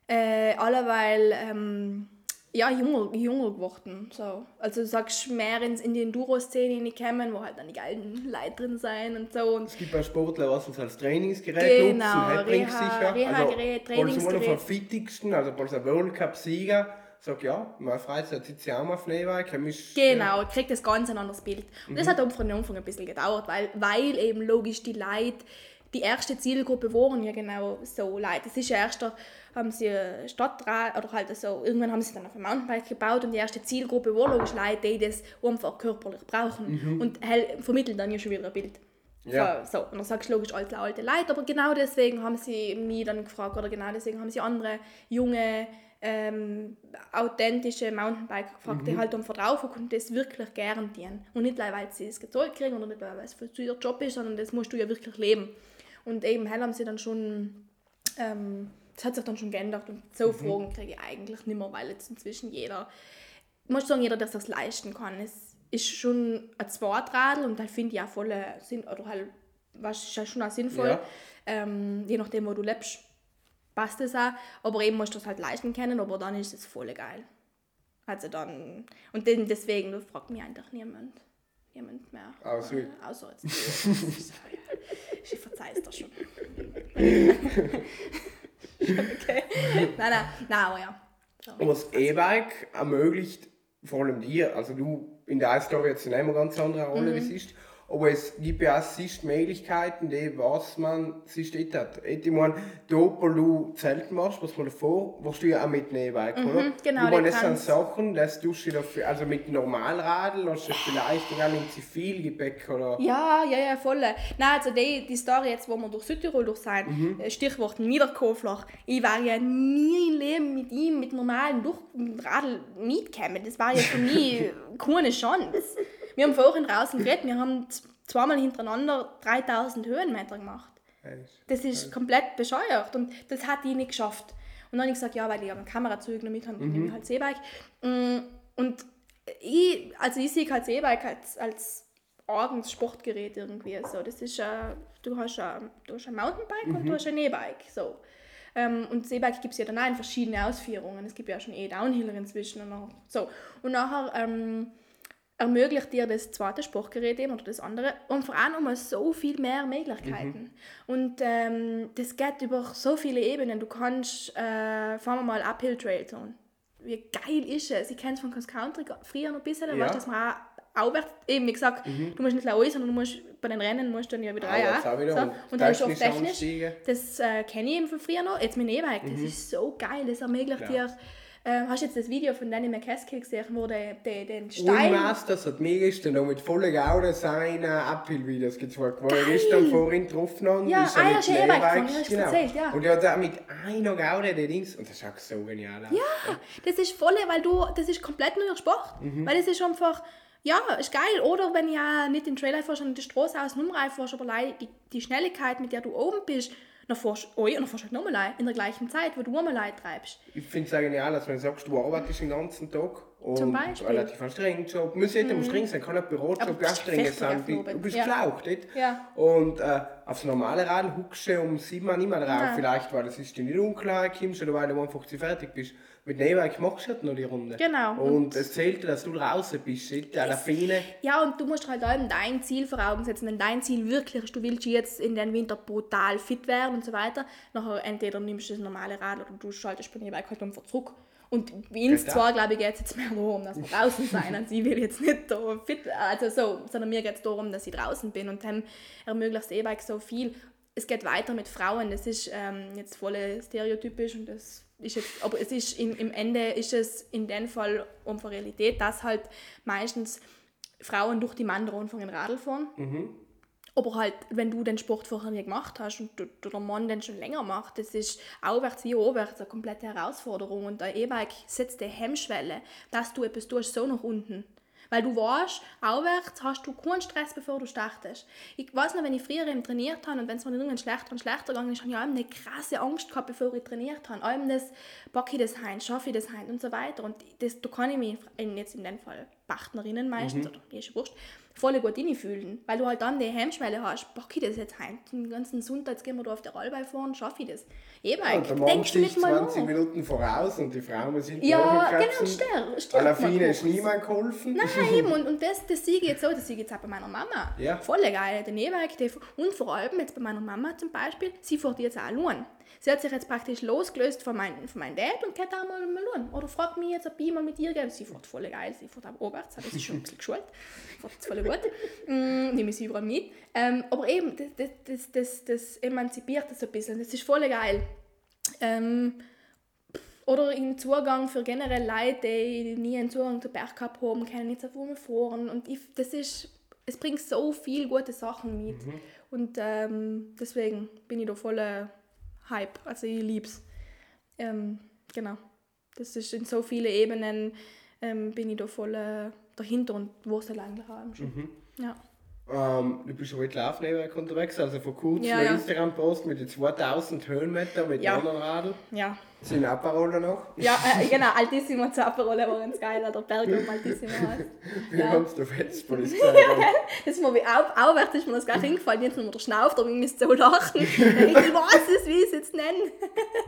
äh, alleweil ähm, ja, junger, junger geworden. So. Also du sagst mehr ins, in die Enduro-Szene hineinkommen, wo halt dann die geilen Leute drin sein und so. Und Es gibt auch Sportler, was uns als Trainingsgerät Genau, nutzen, Headbring Reha- sicher. Reha-Gerät, also, Trainingsgerät. fittigsten, also als ein World Cup-Sieger, sagt ja, meine Freizeit sitzt ja auch mal auf Schneebike. er ist- Genau, kriegt das ganz ein anderes Bild. Und das hat von Anfang ein bisschen gedauert, weil, weil eben logisch die Leute, die erste Zielgruppe waren ja genau so Leute. Das ist ja erst, da haben sie Stadtrat, oder halt so, irgendwann haben sie dann auf ein Mountainbike gebaut und die erste Zielgruppe war logisch Leute, die das einfach körperlich brauchen und hell, vermitteln dann ja schon wieder ein Bild. Ja. So, und dann sagst du logisch alte, alte Leute, aber genau deswegen haben sie mich dann gefragt, oder genau deswegen haben sie andere junge, ähm, authentische Mountainbiker gefragt, die halt um Vertrauen und das wirklich gern dienen. Und nicht weil sie es gezahlt kriegen oder nicht, weil es für sie ihr Job ist, sondern das musst du ja wirklich leben. Und eben hell haben sie dann schon, ähm, das hat sich dann schon geändert und so Fragen kriege ich eigentlich nicht mehr, weil jetzt inzwischen jeder, ich muss sagen, jeder, der das leisten kann, es ist schon ein Zweitradl und halt finde ich auch voll äh, Sinn, oder halt, was ist ja schon auch sinnvoll, Ja. ähm, je nachdem, wo du lebst, passt es auch, aber eben musst du das halt leisten können, aber dann ist es voll geil. Also dann, und deswegen, da fragt mich eigentlich niemand, niemand mehr. Außer. Äh, Außer jetzt du. [laughs] ich verzeih's dir schon. [laughs] [laughs] okay. Nein, nein, nein, aber ja. So. Und das E-Bike ermöglicht vor allem dir, also du in der Story jetzt nicht mehr ganz andere Rolle, wie es ist, aber es gibt ja auch sonst Möglichkeiten, die was man sich dort hat. Ich meine, da, wo du Zelten machst, was man davor, warst du ja auch mit E-Bike, oder? genau, Ich meine, das sind Sachen, das tust du dafür, also mit Normalradl hast du vielleicht gar nicht zu viel Gepäck, oder? Ja, ja, ja, voll. Nein, also die, die Story jetzt, wo wir durch Südtirol durch sind, Mhm. äh, Stichwort Niederkofler, ich war ja nie im Leben mit ihm mit normalen durch Radl mitgekommen. Das war ja für mich [laughs] keine Chance. Wir haben vorhin draußen geredet, wir haben zweimal hintereinander 3000 Höhenmeter gemacht. Das ist komplett bescheuert und das hat die nicht geschafft. Und dann habe ich gesagt, ja, weil ich habe einen Kamerazug noch mit habe, nehme ich halt das E-Bike. Mm, Und ich, also ich sehe halt das E-Bike als, als abends Sportgerät irgendwie. So, das ist, äh, du, hast ein, du hast ein Mountainbike und du hast ein E-Bike. So. Ähm, und das E-Bike gibt es ja dann auch in verschiedenen Ausführungen. Es gibt ja schon E-Downhiller inzwischen. Und, so. und nachher ähm, ermöglicht dir das zweite Sportgerät eben oder das andere und vor allem nochmal so viel mehr Möglichkeiten. Und ähm, das geht über so viele Ebenen. Du kannst, äh, fahren wir mal Uphill Trail tun. Wie geil ist es? Ich kenne es von Cross Country früher noch ein bisschen, Ja. weißt du, dass man auch aufwärts, eben wie gesagt, du musst nicht laufen, sondern du musst bei den Rennen musst du dann ja wieder rein. Aufwärts auch wieder so. und Und dann ist oft technisch. Das äh, kenne ich eben von früher noch. Jetzt dem E-Bike, das ist so geil. Das ermöglicht Ja. dir. Äh, hast du jetzt das Video von Danny McCaskill gesehen, wo der, der den Stein. Unmasters hat mir gestern noch mit voller Gaude seine Uphill-Videos gezeigt, wo er gestern vorhin getroffen hat. Ja, ist ah, dem E-Bike, gefahren, ja, hast du erzählt, ja. Und er hat auch mit einer Gaude die Dings, und das schaut so genial aus. Ja, das ist voll, weil du, das ist komplett neuer Sport. Weil es ist einfach, ja, ist geil. Oder wenn ja nicht den Trailer fährst, sondern die Straße aus Nummer fährst, aber die, die Schnelligkeit, mit der du oben bist, dann fährst du, oh, ja, dann fährst du halt nochmal ein, in der gleichen Zeit, wo du einmal ein treibst. Ich finde es auch genial, dass wenn du sagst, du arbeitest den ganzen Tag und Zum Beispiel. Mhm. relativ anstrengenden Job. Muss nicht immer streng sein, kann auch Bürojob auch streng sein. Du bist ja. geschlaucht, nicht? Ja. Und äh, aufs normale Rad huckst du um sieben Uhr nicht mehr drauf, Nein. vielleicht weil es ist dir nicht unklar kommst oder weil du einfach zu fertig bist. Mit dem E-Bike machst du halt noch die Runde. Genau. Und es zählt, dass du draußen bist? An der Fine. Ja, und du musst halt allem dein Ziel vor Augen setzen. Wenn dein Ziel wirklich ist, du willst jetzt in den Winter brutal fit werden und so weiter, nachher entweder nimmst du das normale Rad oder du schaltest beim E-Bike halt einfach zurück. Und bei auch. zwar, glaube ich, geht es jetzt mehr darum, dass wir draußen sein. Also ich will jetzt nicht da fit, also so, sondern mir geht es darum, dass ich draußen bin. Und dann ermöglicht das E-Bike so viel. Es geht weiter mit Frauen. Das ist ähm, jetzt voll stereotypisch und das ist jetzt, aber es ist im, im Ende ist es in dem Fall einfach Realität, dass halt meistens Frauen durch die Männer anfangen Radl fahren. Aber halt, wenn du den Sport vorher nie gemacht hast und der Mann den schon länger macht, das ist aufwärts wie aufwärts eine komplette Herausforderung. Und ein E-Bike setzt die Hemmschwelle, dass du etwas tust, so nach unten. Weil du weißt, aufwärts hast du keinen Stress, bevor du startest. Ich weiß noch, wenn ich früher eben trainiert habe und wenn es mir irgendwann schlechter und schlechter gegangen ist, habe ich allem eine krasse Angst gehabt, bevor ich trainiert habe. Allem das, packe ich das heim, schaffe ich das heim und so weiter. Und das, da kann ich mich, in, jetzt in dem Fall Partnerinnen meistens, oder mir ist wurscht, voll gut reinfühlen. Weil du halt dann die Hemmschwelle hast, packe ich das jetzt heim. Den ganzen Sonntag jetzt gehen wir da auf der Rollbahn fahren, schaffe ich das. E-Bike, Und der Mann denkst du sich nicht mal 20 nach. Minuten voraus und die Frau muss hinten Ja, genau, stimmt, An der Fine Markus. ist niemand geholfen. Nein, [laughs] eben, und, und das, das sehe ich jetzt so, das sehe ich jetzt auch bei meiner Mama. Ja. Voll geil, den E-Bike. die- Und vor allem jetzt bei meiner Mama zum Beispiel, sie fährt jetzt auch allein. Sie hat sich jetzt praktisch losgelöst von meinem von mein Dad und geht auch mal mal allein. Oder fragt mich jetzt, ob ich mal mit ihr gehe. Sie fährt voll geil, sie fährt auch oberts, das ist schon ein bisschen geschult. [laughs] Fährt jetzt voll gut. Mm, nehme sie überall mit. Ähm, aber eben, das, das, das, das, das emanzipiert das ein bisschen. Das ist voll geil. Ähm, oder in Zugang für generell Leute, die nie einen Zugang zu Berg gehabt haben, können jetzt auf einmal fahren. Und ich, das ist, es bringt so viele gute Sachen mit. Und ähm, deswegen bin ich da voller Hype. Also ich lieb's. Ähm, genau. Das ist in so vielen Ebenen ähm, bin ich da voll äh, dahinter und wurzel eigentlich auch schon. Ja. Ähm, du bist heute Laufnebenweg unterwegs, also vor kurzem Ja, ja. Instagram-Post mit den 2000 Höhenmeter mit Ja. ja. anderen Radl. Ja. Sind Aperole noch. Ja, äh, genau, Altissimo Zapperole war ganz geil, der Berg um Altissimo heißt. Wie Ja. haben sie auf Hetzpolis gesagt? Das ist mir wie aufwärts ist mir das gar nicht hingefallen, jetzt nur der Schnauft, aber [laughs] ich müsste so lachen. ich weiß es, wie ich es jetzt nenne.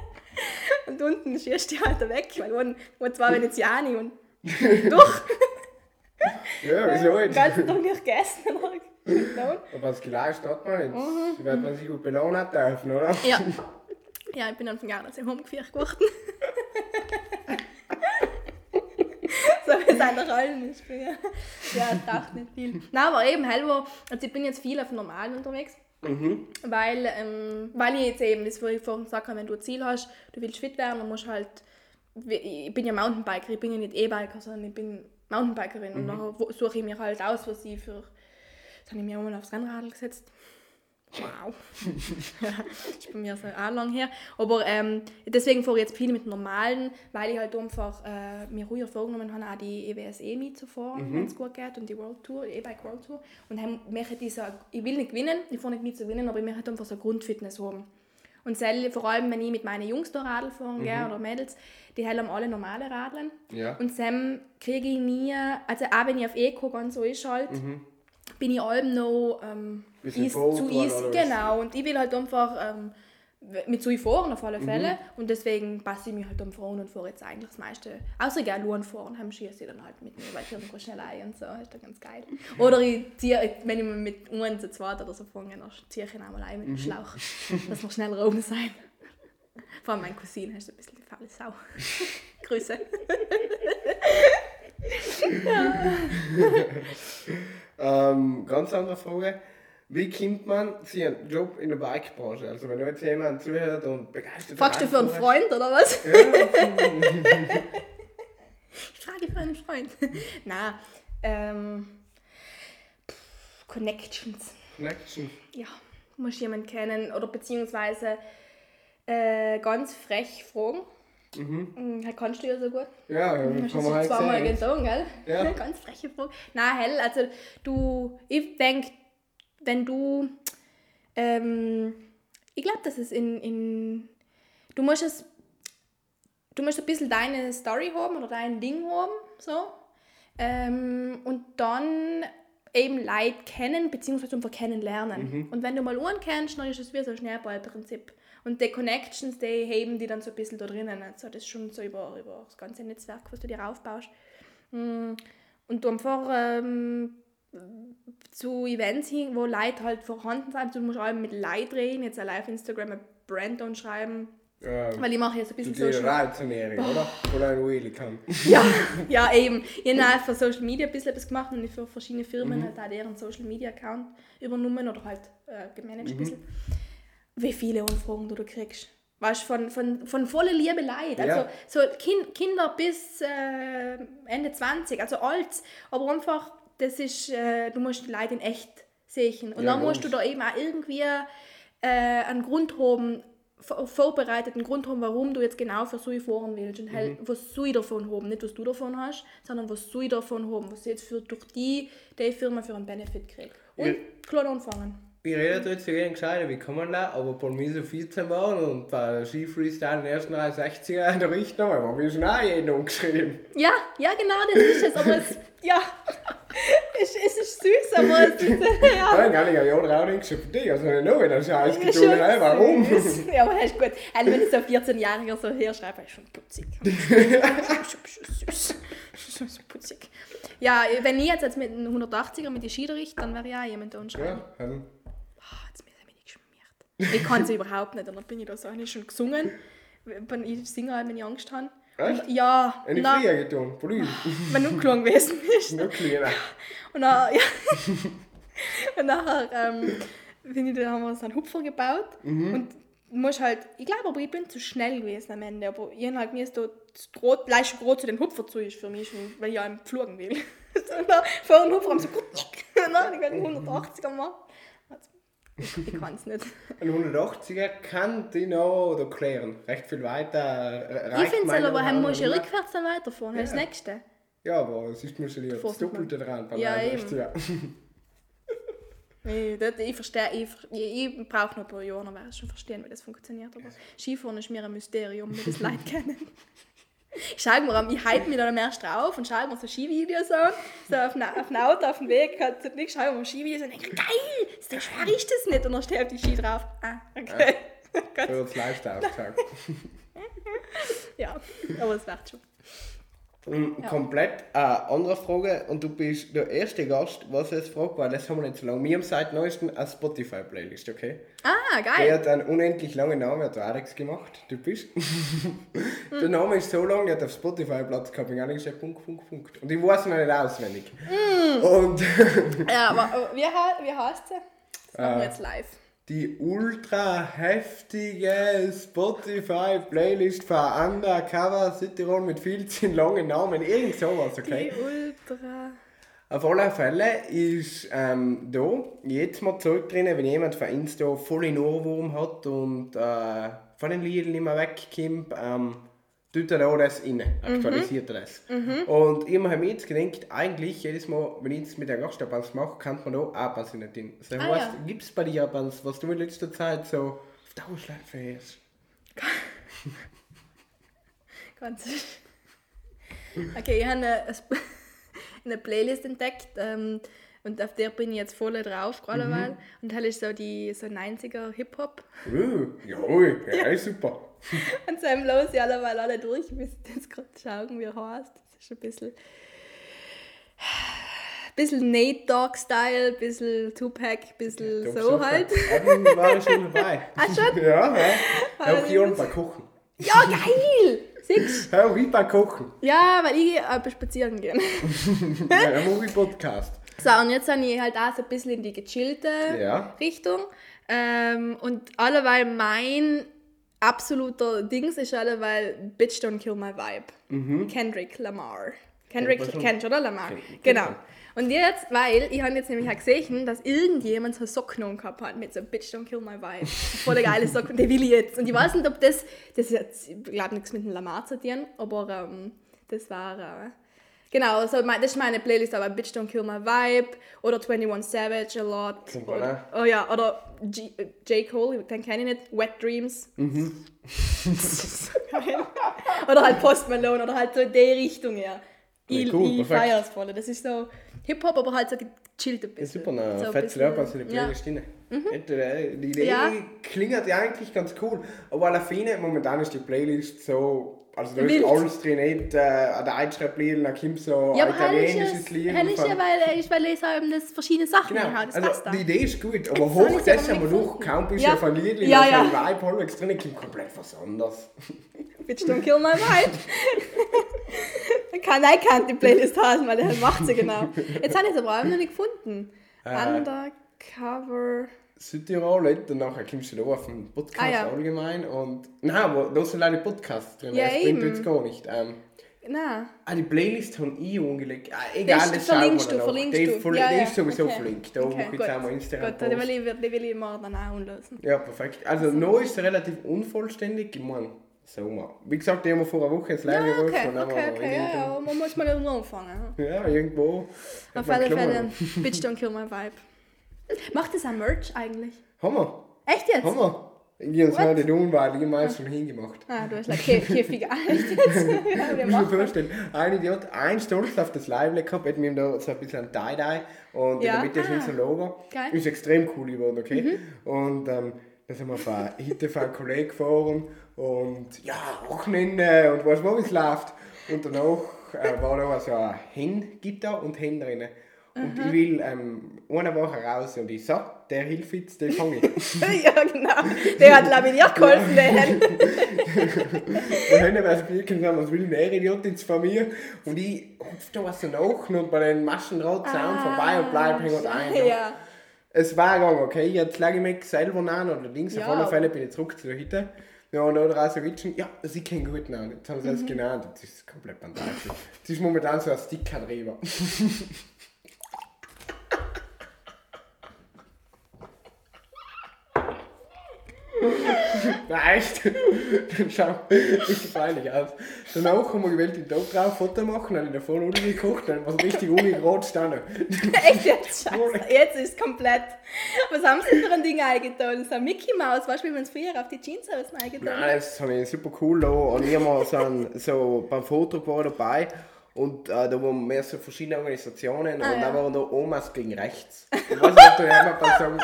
[laughs] Und unten schießt die halt weg, weil waren, waren zwei Veneziani und [laughs] durch, ja, wieso den ganzen Tag nicht gegessen. [laughs] Aber als geleistet hat man jetzt. Mhm. wird man sich gut belohnen dürfen, oder? Ja. [laughs] Ja, ich bin dann von Gardasee heimgeführt geworden. [laughs] so, wir sind der Rollen. Ich bin ja, ja, es braucht nicht viel. Nein, aber eben, hallo, also ich bin jetzt viel auf Normalen unterwegs. Weil, ähm, weil ich jetzt eben, das, was ich vorhin gesagt habe, wenn du ein Ziel hast, du willst fit werden, dann musst du halt, ich bin ja Mountainbiker, ich bin ja nicht E-Biker, sondern ich bin Mountainbikerin und nachher wo- suche ich mir halt aus, was ich für, jetzt habe ich mich auch mal aufs Rennradl gesetzt. Wow. [laughs] ja, ist bei mir so auch lang her. Aber ähm, deswegen fahre ich jetzt viel mit normalen, weil ich halt einfach äh, mir ruhiger vorgenommen habe, auch die EWSE mitzufahren, wenn es gut geht, und die World Tour, die E-Bike World Tour. Und haben, möchte diese, ich will nicht gewinnen, ich fahre nicht mit zu gewinnen, aber ich möchte einfach so eine Grundfitness haben. Und sel- vor allem, wenn ich mit meinen Jungs da Radl fahren gehe oder Mädels, die haben alle normale Radeln. Ja. Und Sam kriege ich nie, also auch wenn ich auf Eco ganz so ist halt, bin ich allem noch ähm, Bisschen eas- Boot zu easy. Genau, und ich will halt einfach ähm, mit so fahren auf Mhm. alle Fälle. Und deswegen passe ich mich halt am Fahren und fahre jetzt eigentlich das meiste. Außer gerne Luan fahren, haben schieße ich dann halt mit mir, weil ich irgendwo schnell ein und so, ist dann ganz geil. Oder ich ziehe, wenn ich mit einem zu zweit oder so fange, dann ziehe ich ihn einmal ein mit Mhm. dem Schlauch, [laughs] dass wir schneller oben sein. Vor allem mein Cousin ist ein bisschen die faule Sau. [laughs] Grüße. [laughs] Ähm, ganz andere Frage. Wie kommt man zu einem Job in der Bikebranche? Also wenn jetzt jemand zuhört und begeistert Fragst du für einen Freund oder was? Ja, [laughs] Ich frage für einen Freund. [laughs] Na, ähm, pff, Connections. Connection. Ja, muss jemand kennen oder beziehungsweise äh, ganz frech fragen. Mhm. Das kannst du ja so gut. Ja, ja du kann man halt zweimal sehen. getan, gell? Ja. [laughs] Ganz freche Frage. Na, hell, also du, ich denke, wenn du, ähm, ich glaube, dass es in, in, du musst es, du musst ein bisschen deine Story haben oder dein Ding haben, so, ähm, und dann eben Leute kennen, beziehungsweise einfach kennenlernen. Und wenn du mal einen kennst, dann ist es wie so ein Schnellballprinzip. Und die Connections, die heben die dann so ein bisschen da drinnen. Also das ist schon so über, über das ganze Netzwerk, was du dir aufbaust. Mm, Und du einfach ähm, zu Events hin, wo Leute halt vorhanden sind. Du musst allem mit Leuten reden, jetzt allein auf Instagram ein Brand schreiben. Ja, Weil ich mache jetzt ein bisschen Social Reizernährung, oder? Oder ein Wheelie kann. [laughs] ja, ja, eben. Ich habe auch für Social Media ein bisschen etwas gemacht und ich für verschiedene Firmen halt auch deren Social Media Account übernommen oder halt äh, gemanagt ein bisschen. Wie viele Anfragen du da kriegst. Weißt du, von, von, von voller Liebe Leid. Also Ja. so kind, Kinder bis äh, Ende 20, also alt, aber einfach, das ist, äh, du musst die Leute in echt sehen. Und Ja, dann musst du da eben auch irgendwie äh, einen Grund haben, vor- vorbereiteten Grund haben, warum du jetzt genau für so fahren willst und halt, was soll ich davon haben, nicht was du davon hast, sondern was soll ich davon haben, was jetzt für, durch die, die Firma für einen Benefit kriege. Und Ja. klar anfangen. Ich rede jetzt zu jedem gescheiter, wie kann man da, aber bei mir so 14 waren und bei Ski Freestyle in den ersten 60er in der Richtung, aber wir sind auch jeden umgeschrieben. Ja, ja genau, das ist es, aber es, ja, es, es ist süß, aber es ist, [laughs] Ja. ja. Dann kann ich Jahr drauf nichts für dich, also ich noch wieder Scheiß getan habe, hey, warum? süß. Ja, aber das ist gut. Also wenn ich so 14-Jähriger so herschreibe, ist schon putzig. süß. Schon so putzig. Ja, wenn ich jetzt, jetzt mit einem 180er mit die Schiederich, dann wäre ja auch jemand da und schreiben. Ja, ähm, Ah, jetzt bin ich geschmiert. Ich kann sie überhaupt nicht. Und dann bin ich da so, ich schon gesungen. Wenn Ich singe halt, wenn ich Angst habe. Echt? Und ja, ich na, früher getan, Brühl, wenn du klein gewesen bist. noch kleiner. Und dann, ja. [laughs] und nachher ähm, ich, da haben wir so einen Hupfer gebaut. Und muss halt, ich glaube aber, ich bin zu schnell gewesen am Ende. Aber ich halt mir ist da droht, leicht groß zu den Hupfer zu ist für mich, weil ich ja im Pflogen will. [laughs] und dann vor dem Hupfer haben sie so, [laughs] und dann ich einen 180er machen. Ich kann es nicht. Ein 180er kann die noch oder klären. Recht viel weiter. äh, Ich reicht finde es aber, heim muss ich nach. rückwärts dann weiterfahren. Ja. nächste. Ja, aber sonst musst du dir das Doppelte dran. beim Ja, 180er. Ich, das, ich verstehe, ich, ich, ich brauche noch ein paar Jahre, dann werde ich schon verstehen, wie das funktioniert. Aber Skifahren ist mir ein Mysterium, wie das Leute [laughs] kennen. Ich schaue mir, am- ich hype mich dann erst drauf und schaue mir so Skivideos an, so auf ein, auf Auto auf dem Weg, hat so nichts, schaue mir Skivideos an und denke, geil, so schwer ist das nicht. Und dann stehe ich auf die Ski drauf. Ah, okay. So [laughs] Gut, wird es leicht ausgesagt. ja, aber es wird schon. Mm, Komplett eine andere Frage und du bist der erste Gast, was jetzt fragt, weil das haben wir nicht so lange. Wir haben seit neuestem eine Spotify-Playlist, okay? Ah, Der geil. hat einen unendlich langen Namen, hat der Alex gemacht, typisch. [laughs] der Name ist so lang, der hat auf Spotify Platz gehabt, ich habe gesagt, Punkt, Punkt, Punkt. Und ich weiß ihn nicht auswendig. Und Ja, aber wie, wie heißt sie? Das machen Äh. wir jetzt live. Die ultra heftige Spotify-Playlist für Undercover Südtirol mit viel zu langen Namen, irgend sowas, okay? Die Ultra. Auf alle Fälle ist ähm, da jetzt mal zurück drin, wenn jemand von uns da voll in Ohrwurm hat und äh, von den Liedern nicht mehr wegkommt, ähm, tut er da das rein, aktualisiert er das. Und ich habe mir jetzt gedacht, eigentlich jedes Mal, wenn ich jetzt mit der Gastabans mache, kann man da auch Bands nicht drin. Das Ah, heißt, ja. gibt es bei dir Bands, was du in letzter Zeit so auf Dauerschleife hast? [laughs] Ganz. Okay, ich habe eine, [laughs] eine Playlist entdeckt ähm, und auf der bin ich jetzt voll drauf gerade Mhm. mal. Und das ist so die so 90er Hip-Hop. Uh, ja, ja, ist super. [laughs] Und so los ich alle mal alle durch. Ich muss jetzt gerade schauen, wie er heißt. Das ist ein bisschen. Bisschen Nate Dogg Style, bisschen Tupac, bisschen Doch, so halt. Eben war ich schon dabei. [laughs] Ah, schon? Ja, ja. Auch hier und bei Kochen. Ja, geil! Siehst Hör ich bei Kochen. du? Ja, weil ich äh, spazieren gehen. [laughs] Ja, ein Movie-Podcast. So, und jetzt habe ich halt auch so ein bisschen in die gechillte Ja. Richtung. Ähm, und alleweil mein absoluter Dings ist alleweil Bitch Don't Kill My Vibe. Kendrick Lamar. Kendrick Kennt oder Lamar? Kennt genau. Und jetzt, weil ich habe jetzt nämlich auch gesehen, dass irgendjemand so Socken gehabt hat mit so Bitch Don't Kill My Vibe. Voll der geile Socken, die will ich jetzt. Und ich weiß nicht, ob das, das hat, ich glaube nichts mit dem Lamar zu tun, aber ähm, das war, äh, genau, so, das ist meine Playlist, aber Bitch Don't Kill My Vibe oder 21 Savage a lot. Kennt Oder, man oh ja, oder G, J. Cole, den kenne ich nicht, Wet Dreams. Mhm. [laughs] oder halt Post Malone oder halt so in die Richtung, ja. Ich, Ja, cool, ich feiere es voll. Das ist so Hip-Hop, aber halt so gechillt ein Ja, bisschen. super, ein so fettes Lehrpass in der Playlist drin. Äh, Die Idee Ja. klingt ja eigentlich ganz cool. Aber alle Fine, momentan ist die Playlist so. Also da ist alles drin, nicht äh, ein Deutschrap-Lied, dann kommt so Ja, ein italienisches es, Lied. hell ist ja, weil, ist, weil es eben das verschiedene Sachen Genau, hat. Das also passt die Idee ist gut, aber Jetzt hoch habe ich das haben wir noch, kaum bist Ja. auf ein Lied, Ja, ja, ja. ein Vibe halbwegs drin, klingt komplett was anderes. [laughs] Bitch, don't kill my vibe. [laughs] Kann ich kann die Playlist haben, weil der macht sie genau. Jetzt habe ich es aber auch noch nicht gefunden. Äh. Undercover. Südtirol, und nachher kommst du da auf den Podcast Ah, ja. allgemein und... Nein, aber da sind leider Podcasts drin, Ja, das bringt jetzt gar nicht. Ähm, Na, Ah, die Playlist habe ich angelegt. Ah, egal, Das das wir verlinkst du, noch. verlinkst die, du. verli- Ja, die ja, ist sowieso okay. verlinkt. Da okay, mache ich jetzt auch mal Instagram Gut, die will, ich, die will ich morgen dann auch anlösen. Ja, perfekt. Also, noch ist es relativ unvollständig. Ich meine, Sommer. Wie gesagt, ich habe vor einer Woche das Live Ja, gerufen. okay, dann okay, haben wir okay, ja, ja, man muss mal irgendwo anfangen. Ja, [laughs] irgendwo. Auf Fälle, gelungen. Bitch, don't kill my vibe. Macht das ein Merch eigentlich? Haben wir. Echt jetzt? Haben wir. Ich habe es weil ich habe es schon hingemacht. Ah, du hast like Käf Käfige. [laughs] Echt jetzt? ja, wir Ich muss mir vorstellen, ein Idiot, ein Stolz auf das Live gehabt, hat mir da so ein bisschen ein Tie-Dye und Ja. in der Mitte ist Ah. unser Logo. Geil. Ist extrem cool geworden, okay? Mhm. Und ähm, da sind wir von [laughs] heute von einem Kollegen gefahren und ja, Wochenende und was wo es läuft. Und danach äh, war da so ein Hen-Gitter und Hen drin. Und ich will ähm, eine Woche raus und ich sag, der hilft jetzt, den fange ich. [laughs] ja, genau. Der hat laminiert geholfen, der Hen. Der Henne weiß wirklich nicht, was will der Idiot jetzt von mir? Und ich hupf da was nach und bei den Maschendrahtzaun vorbei und bleib hängen und ein. Ah, Ja. Es war gegangen, okay, jetzt lege ich mich selber an oder links, Ja. auf alle Fälle bin ich zurück zu der Hütte. Ja, und da draußen so Witschen, ja, sie kennen gut Namen. Jetzt haben sie das genannt, das ist komplett banal. Das ist momentan so ein Sticker drüber. [laughs] Nein, [laughs] echt. Schau, richtig peinlich aus. Danach haben wir gewählt, den Tag drauf Foto machen, dann in der Vollnudeln gekocht, dann war es richtig ungerot standen. [laughs] Echt jetzt? Scheiße. Jetzt ist es komplett. Was haben sie für ein Ding eingetan? So ein Mickey Mouse, weißt du, wie man es früher auf die Jeanshosen eingetan hat? Nein, das habe ich super cool da. Und ich habe so, ein, so beim Foto war dabei. Und äh, da waren mehr so verschiedene Organisationen Ah, und ja. da waren da Omas gegen rechts. Ich weiß nicht, ob da bei so einem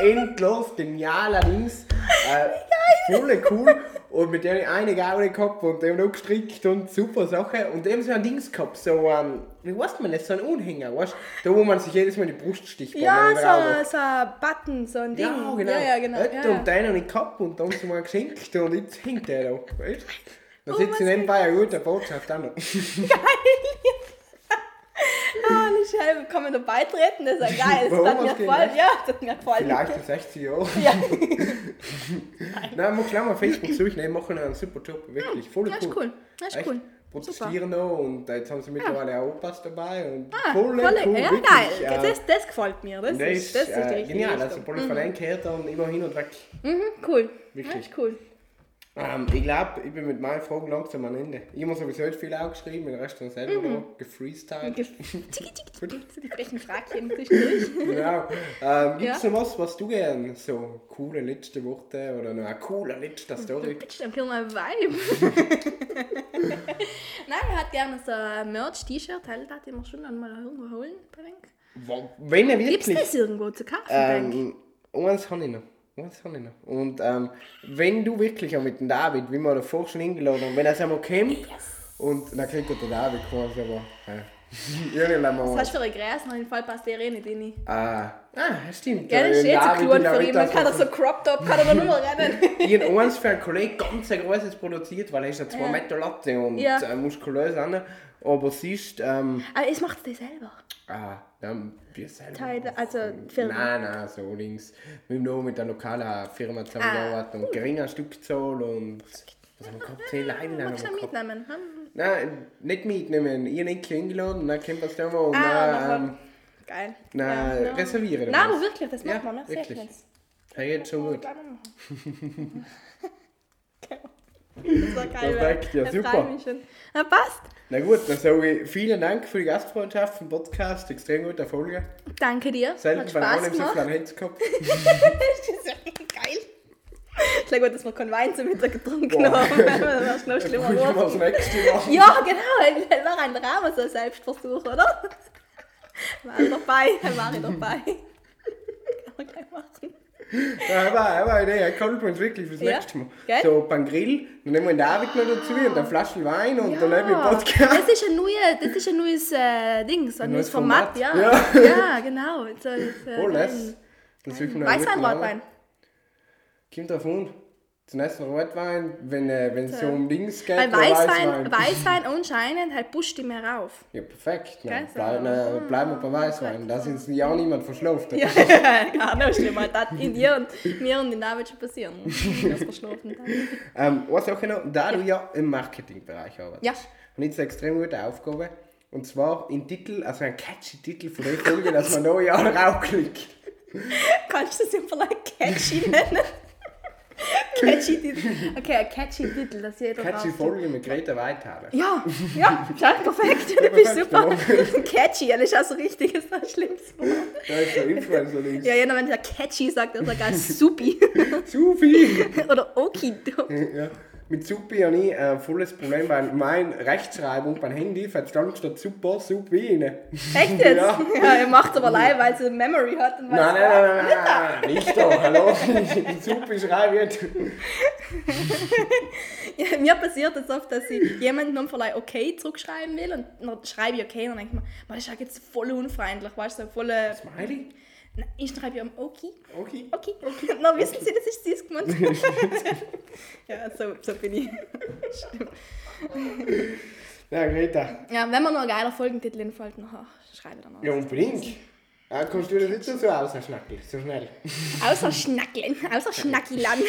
endlos genialer Dings. Äh, voll cool. Und mit der eine Gaune gehabt und dem noch gestrickt und super Sache. Und dem so ein Dings gehabt, so ein, wie weißt man das, so ein Unhänger, weißt du? Da wo man sich jedes Mal die Brust sticht. Ja, so, so ein Button, so ein Ding. Ja, genau. Ja, ja, genau. Ja, Und ja. den habe ich gehabt und dann haben sie mir geschenkt und jetzt hängt der da. Weißt? Da Oh, sitzt was ich nebenbei eine gute Botschaft an. Ah, nicht scheiße, kann man da beitreten? Das ist ja [laughs] geil. Das hat mir gefallen. Ja, das hat mir gefallen. Vielleicht in 60 Jahren. Ja. [laughs] Nein, mach gleich mal Facebook suchen, die machen einen super Job, wirklich. Voll Ja, ist cool. Ja, ist Echt? cool. Protestieren noch und jetzt haben sie mittlerweile auch Opas dabei und Ah, voll voll, cool, ja, wirklich, geil. äh, Das, das gefällt mir. Das, das ist, das ist äh, genial, also. Polly von einem gehört dann immer hin und weg. Mhm, cool. Wirklich. Ja, cool. Ähm, ich glaube, ich bin mit meinen Fragen langsam am Ende. Ich habe sowieso nicht viel aufgeschrieben, den Rest dann selber Mhm. noch gefreestylt. Ge- [laughs] die frechen Fragchen zwischendurch. Genau. Ähm, Gibt es Ja. noch was, was du gern so coole letzte Woche oder noch eine coole letzte Story? Bitch, dann kill my vibe. [laughs] Nein, ich hätte gerne so ein Merch-T-Shirt, halt, das ich mir schon einmal irgendwo holen. Denk. Wo- Wenn er Gibt es wirklich. das irgendwo zu kaufen? Ähm, eins habe ich noch. Eins habe ich noch. Und ähm, wenn du wirklich auch mit dem David, wie wir davor schon eingeladen haben, wenn er es einmal kennt, und dann kriegt er den David quasi, aber. Ja. [laughs] Was hast du für ein Gräs? Auf jeden Fall passt der eh nicht rein. Ah, ah, stimmt. Gell, das ist eh zu der für ihn. Man das kann er noch- so cropped up, kann er da nur mal rennen. [laughs] Ich habe eins für einen Kollegen ganz ein großes produziert, weil er ist ja 2 Ja. Meter Latte und Ja. äh, muskulös an. Aber siehst, ähm, Aber es macht es selber. ah, dann wir selber. Teil- also Firma. Nein, nein, so links. Wir haben nur mit der lokalen Firma Ah, zusammengearbeitet und geringer Stückzahl und. Was haben wir gehabt? 10 Leute lang haben Magst wir du mitnehmen? Hm? Nein, nicht mitnehmen. Ich habe nicht eingeladen dann kommt das da mal und Ah, dann ähm, Geil. Nein, ja. reservieren. Nein, wir aber wirklich, das Ja, macht man. Merci, wirklich. Ja, jetzt schon gut. [laughs] Das war geil. Perfekt, ja, Ich super. Na, passt. Na gut, dann sage ich vielen Dank für die Gastfreundschaft im Podcast. Extrem gute Folge. Danke dir. Selten Spaß einem so an Hetz gehabt. [laughs] Das ist ja geil. Ja gut, dass wir keinen Wein zum Mittag getrunken Boah. haben. Das wäre schnell schlimmer [laughs] Muss ich geworden. nächste machen. Ja, genau. Das war ein Drama, so ein Selbstversuch, oder? War ich dabei. War ich dabei. [laughs] Kann man gleich machen. Ja, aber, aber eine Idee, kommt uns wirklich fürs Ja, nächste Mal. gell? So beim Grill, dann nehmen wir den David noch dazu und eine Flasche Wein und dann eben im Podcast. das ist ein neues, das ist ein neues äh, Ding, so ein neues neues Format. Format. Ja. Ja. ja, genau. So, [laughs] das, äh, Oh, suchen wir einen Weißwein. Rotwein. Kommt drauf an. Zunächst noch Rotwein, wenn äh, wenn es so um Dings geht. Weil Weißwein, Weißwein anscheinend halt pusht die mehr auf. Ja, perfekt. Dann Gell, so. bleib, na, bleiben wir bei Weißwein. Da sind ja niemand verschlafen. [laughs] Ja, gar nicht schlimm. Das in dir und mir und in David schon passieren. [laughs] Das verschlafen. Ähm, was auch noch, da du ja im Marketingbereich arbeitest, Ja. habe ich jetzt eine extrem gute Aufgabe. Und zwar in Titel, also ein catchy Titel von der Folge, dass man da ja [laughs] draufklickt. Kannst du das vielleicht catchy nennen? [laughs] catchy Titel. Okay, ein catchy Titel, dass jeder Catchy Folge mit Greta Weithaler. Ja, ja, schau, perfekt. Du bist super. catchy, das ist auch so richtig, das ist das Schlimmste. Da ist der Influencer links. Ja, jeder, wenn der catchy sagt, sagt er supi. [laughs] Supi! Oder okido. ja. Mit Supi habe ich ein volles Problem, weil meine Rechtschreibung beim Handy verstand statt super, Supi rein. Echt [laughs] jetzt? Ja. Ja, er macht aber leid, weil sie Memory hat. Und Nein, nein, nein, nein, nein, nicht da, hallo. [laughs] Supi schreibe jetzt. [laughs] Ja, mir passiert es oft, dass ich jemanden nur vielleicht okay zurückschreiben will und dann schreibe ich okay und dann denke ich mir, "Man, das ist ja jetzt voll unfreundlich, weißt du, so voll... äh, Smiley? Nein, Ich schreibe ja okay, Okay. okay, okay. [laughs] Und dann wissen sie, das ist süß gemeint. [laughs] ja, so, so bin ich. [laughs] Stimmt. Ja, Greta. Ja, wenn mir noch ein geiler Folgentitel einfällt, dann schreibe ich dann auch. Ja, unbedingt. Ah, kannst du das nicht so so ausschnacken, so schnell? Außer Schnackeln, außer Schnackilan.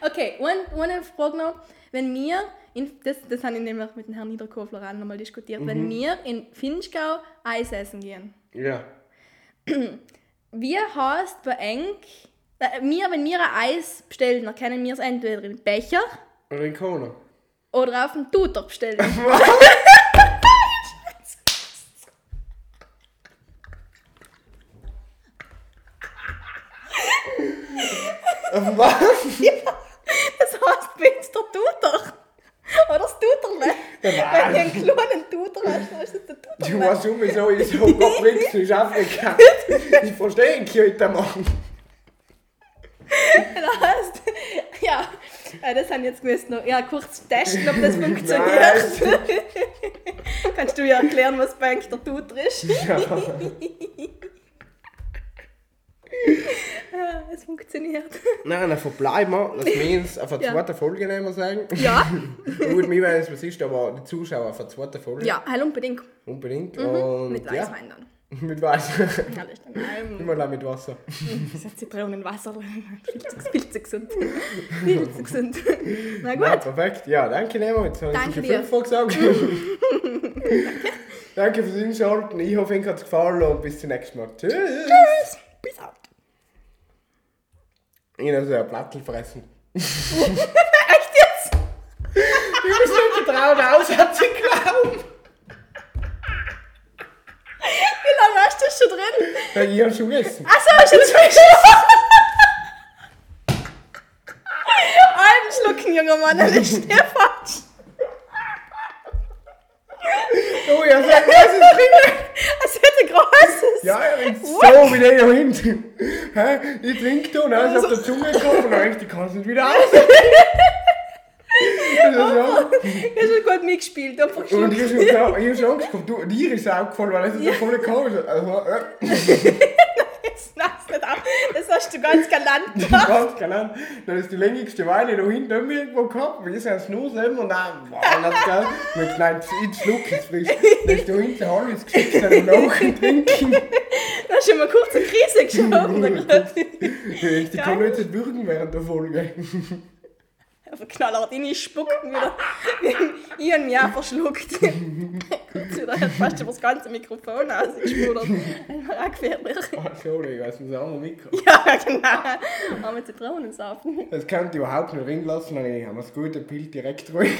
okay, und eine Frage noch. Wenn wir, in, das, das habe ich nämlich mit dem Herrn Niederkofler auch nochmal diskutiert, wenn wir in Finchgau Eis essen gehen, Ja. Wie heißt bei Eng, äh, wir, wenn wir ein Eis bestellen, dann können wir es entweder im Becher Und in Kona. oder auf dem Tutor bestellen. Was? [laughs] [laughs] Das heißt, wenn es der Tutor oder das Tutorle. Wenn du einen kleinen Tutor hast, dann ist es der Du Tutorle. weißt sowieso, ich so Gott bringst du Afrika. Ich verstehe ihn heute Mann. [laughs] Das heißt, ja, Äh, das haben jetzt gewusst noch. Ja, kurz testen, ob das [laughs] funktioniert. [laughs] Kannst du ja erklären, was Bank der Tutor ist? Ja. Ja, [laughs] es funktioniert. Nein, dann verbleiben wir. Lass uns auf eine Ja. zweite Folge nehmen, sagen. Ja, [laughs] Gut, mir weiß, was ist, aber die Zuschauer auf eine zweite Folge. ja, halt unbedingt. Unbedingt. Und Mit ja, Weißwein dann. [laughs] mit. Ja, dann ähm, Immer auch mit Wasser. das ist Zitronenwasser. Zu, viel zu gesund. Viel zu gesund. Na Ja, gut. perfekt. Ja, danke Nemo. Jetzt habe ich Danke sicher dir. fünfmal gesagt. danke fürs Einschalten. Ich hoffe, Ihnen hat es gefallen und bis zum nächsten Mal. Tschüss. Tschüss. Ich habe so ein Plattel fressen. [laughs] Echt jetzt? Ich bin so vertraut aus, hat sie geglaubt. Wie lange hast du das schon drin? Ja, ich habe schon gegessen. Achso, ist jetzt frisch. Einen Schlucken, junger Mann, das ist der falsch. Oh, ja, sag, was ist drin? Großes. Ja, ja, jetzt so wie der hier hinten. Hä? Ich trinke da und alles auf der Zunge gekommen und dann ich kann es nicht wieder [laughs] aus. Das ist so. Du hast schon gut mitgespielt, Und ich habe schon, ich Angst gehabt, du, dir ist es aufgefallen, weil es ist ja voll komisch. Also, äh, [laughs] Jetzt machst du nicht Das hast du ganz galant [laughs] gemacht. ganz galant. Dann ist die längste Weile da hinten irgendwo gehabt, wir sind Snus eben und dann, dann hat's geil. Knallt ins Schluck, jetzt frisch. Dann ist [laughs] da hinten alles geschickt und trinken. Da hast du mal kurz eine Krise geschoben. [laughs] Ich kann nicht jetzt würgen während der Folge. Knallhart rein, spucken wieder. Ich habe mich auch verschluckt. [laughs] Wieder, hat fast über das ganze Mikrofon ausgespudert. Das [laughs] auch gefährlich. Ah, ich weiß, muss auch mal mitkommen. [laughs] Ja, genau. Arme Zitronensaft. Das kann ich überhaupt nicht drin lassen, dann haben wir das gute Bild direkt drin.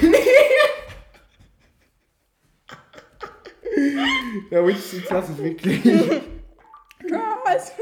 ja, jetzt, jetzt lass es wirklich. Krass.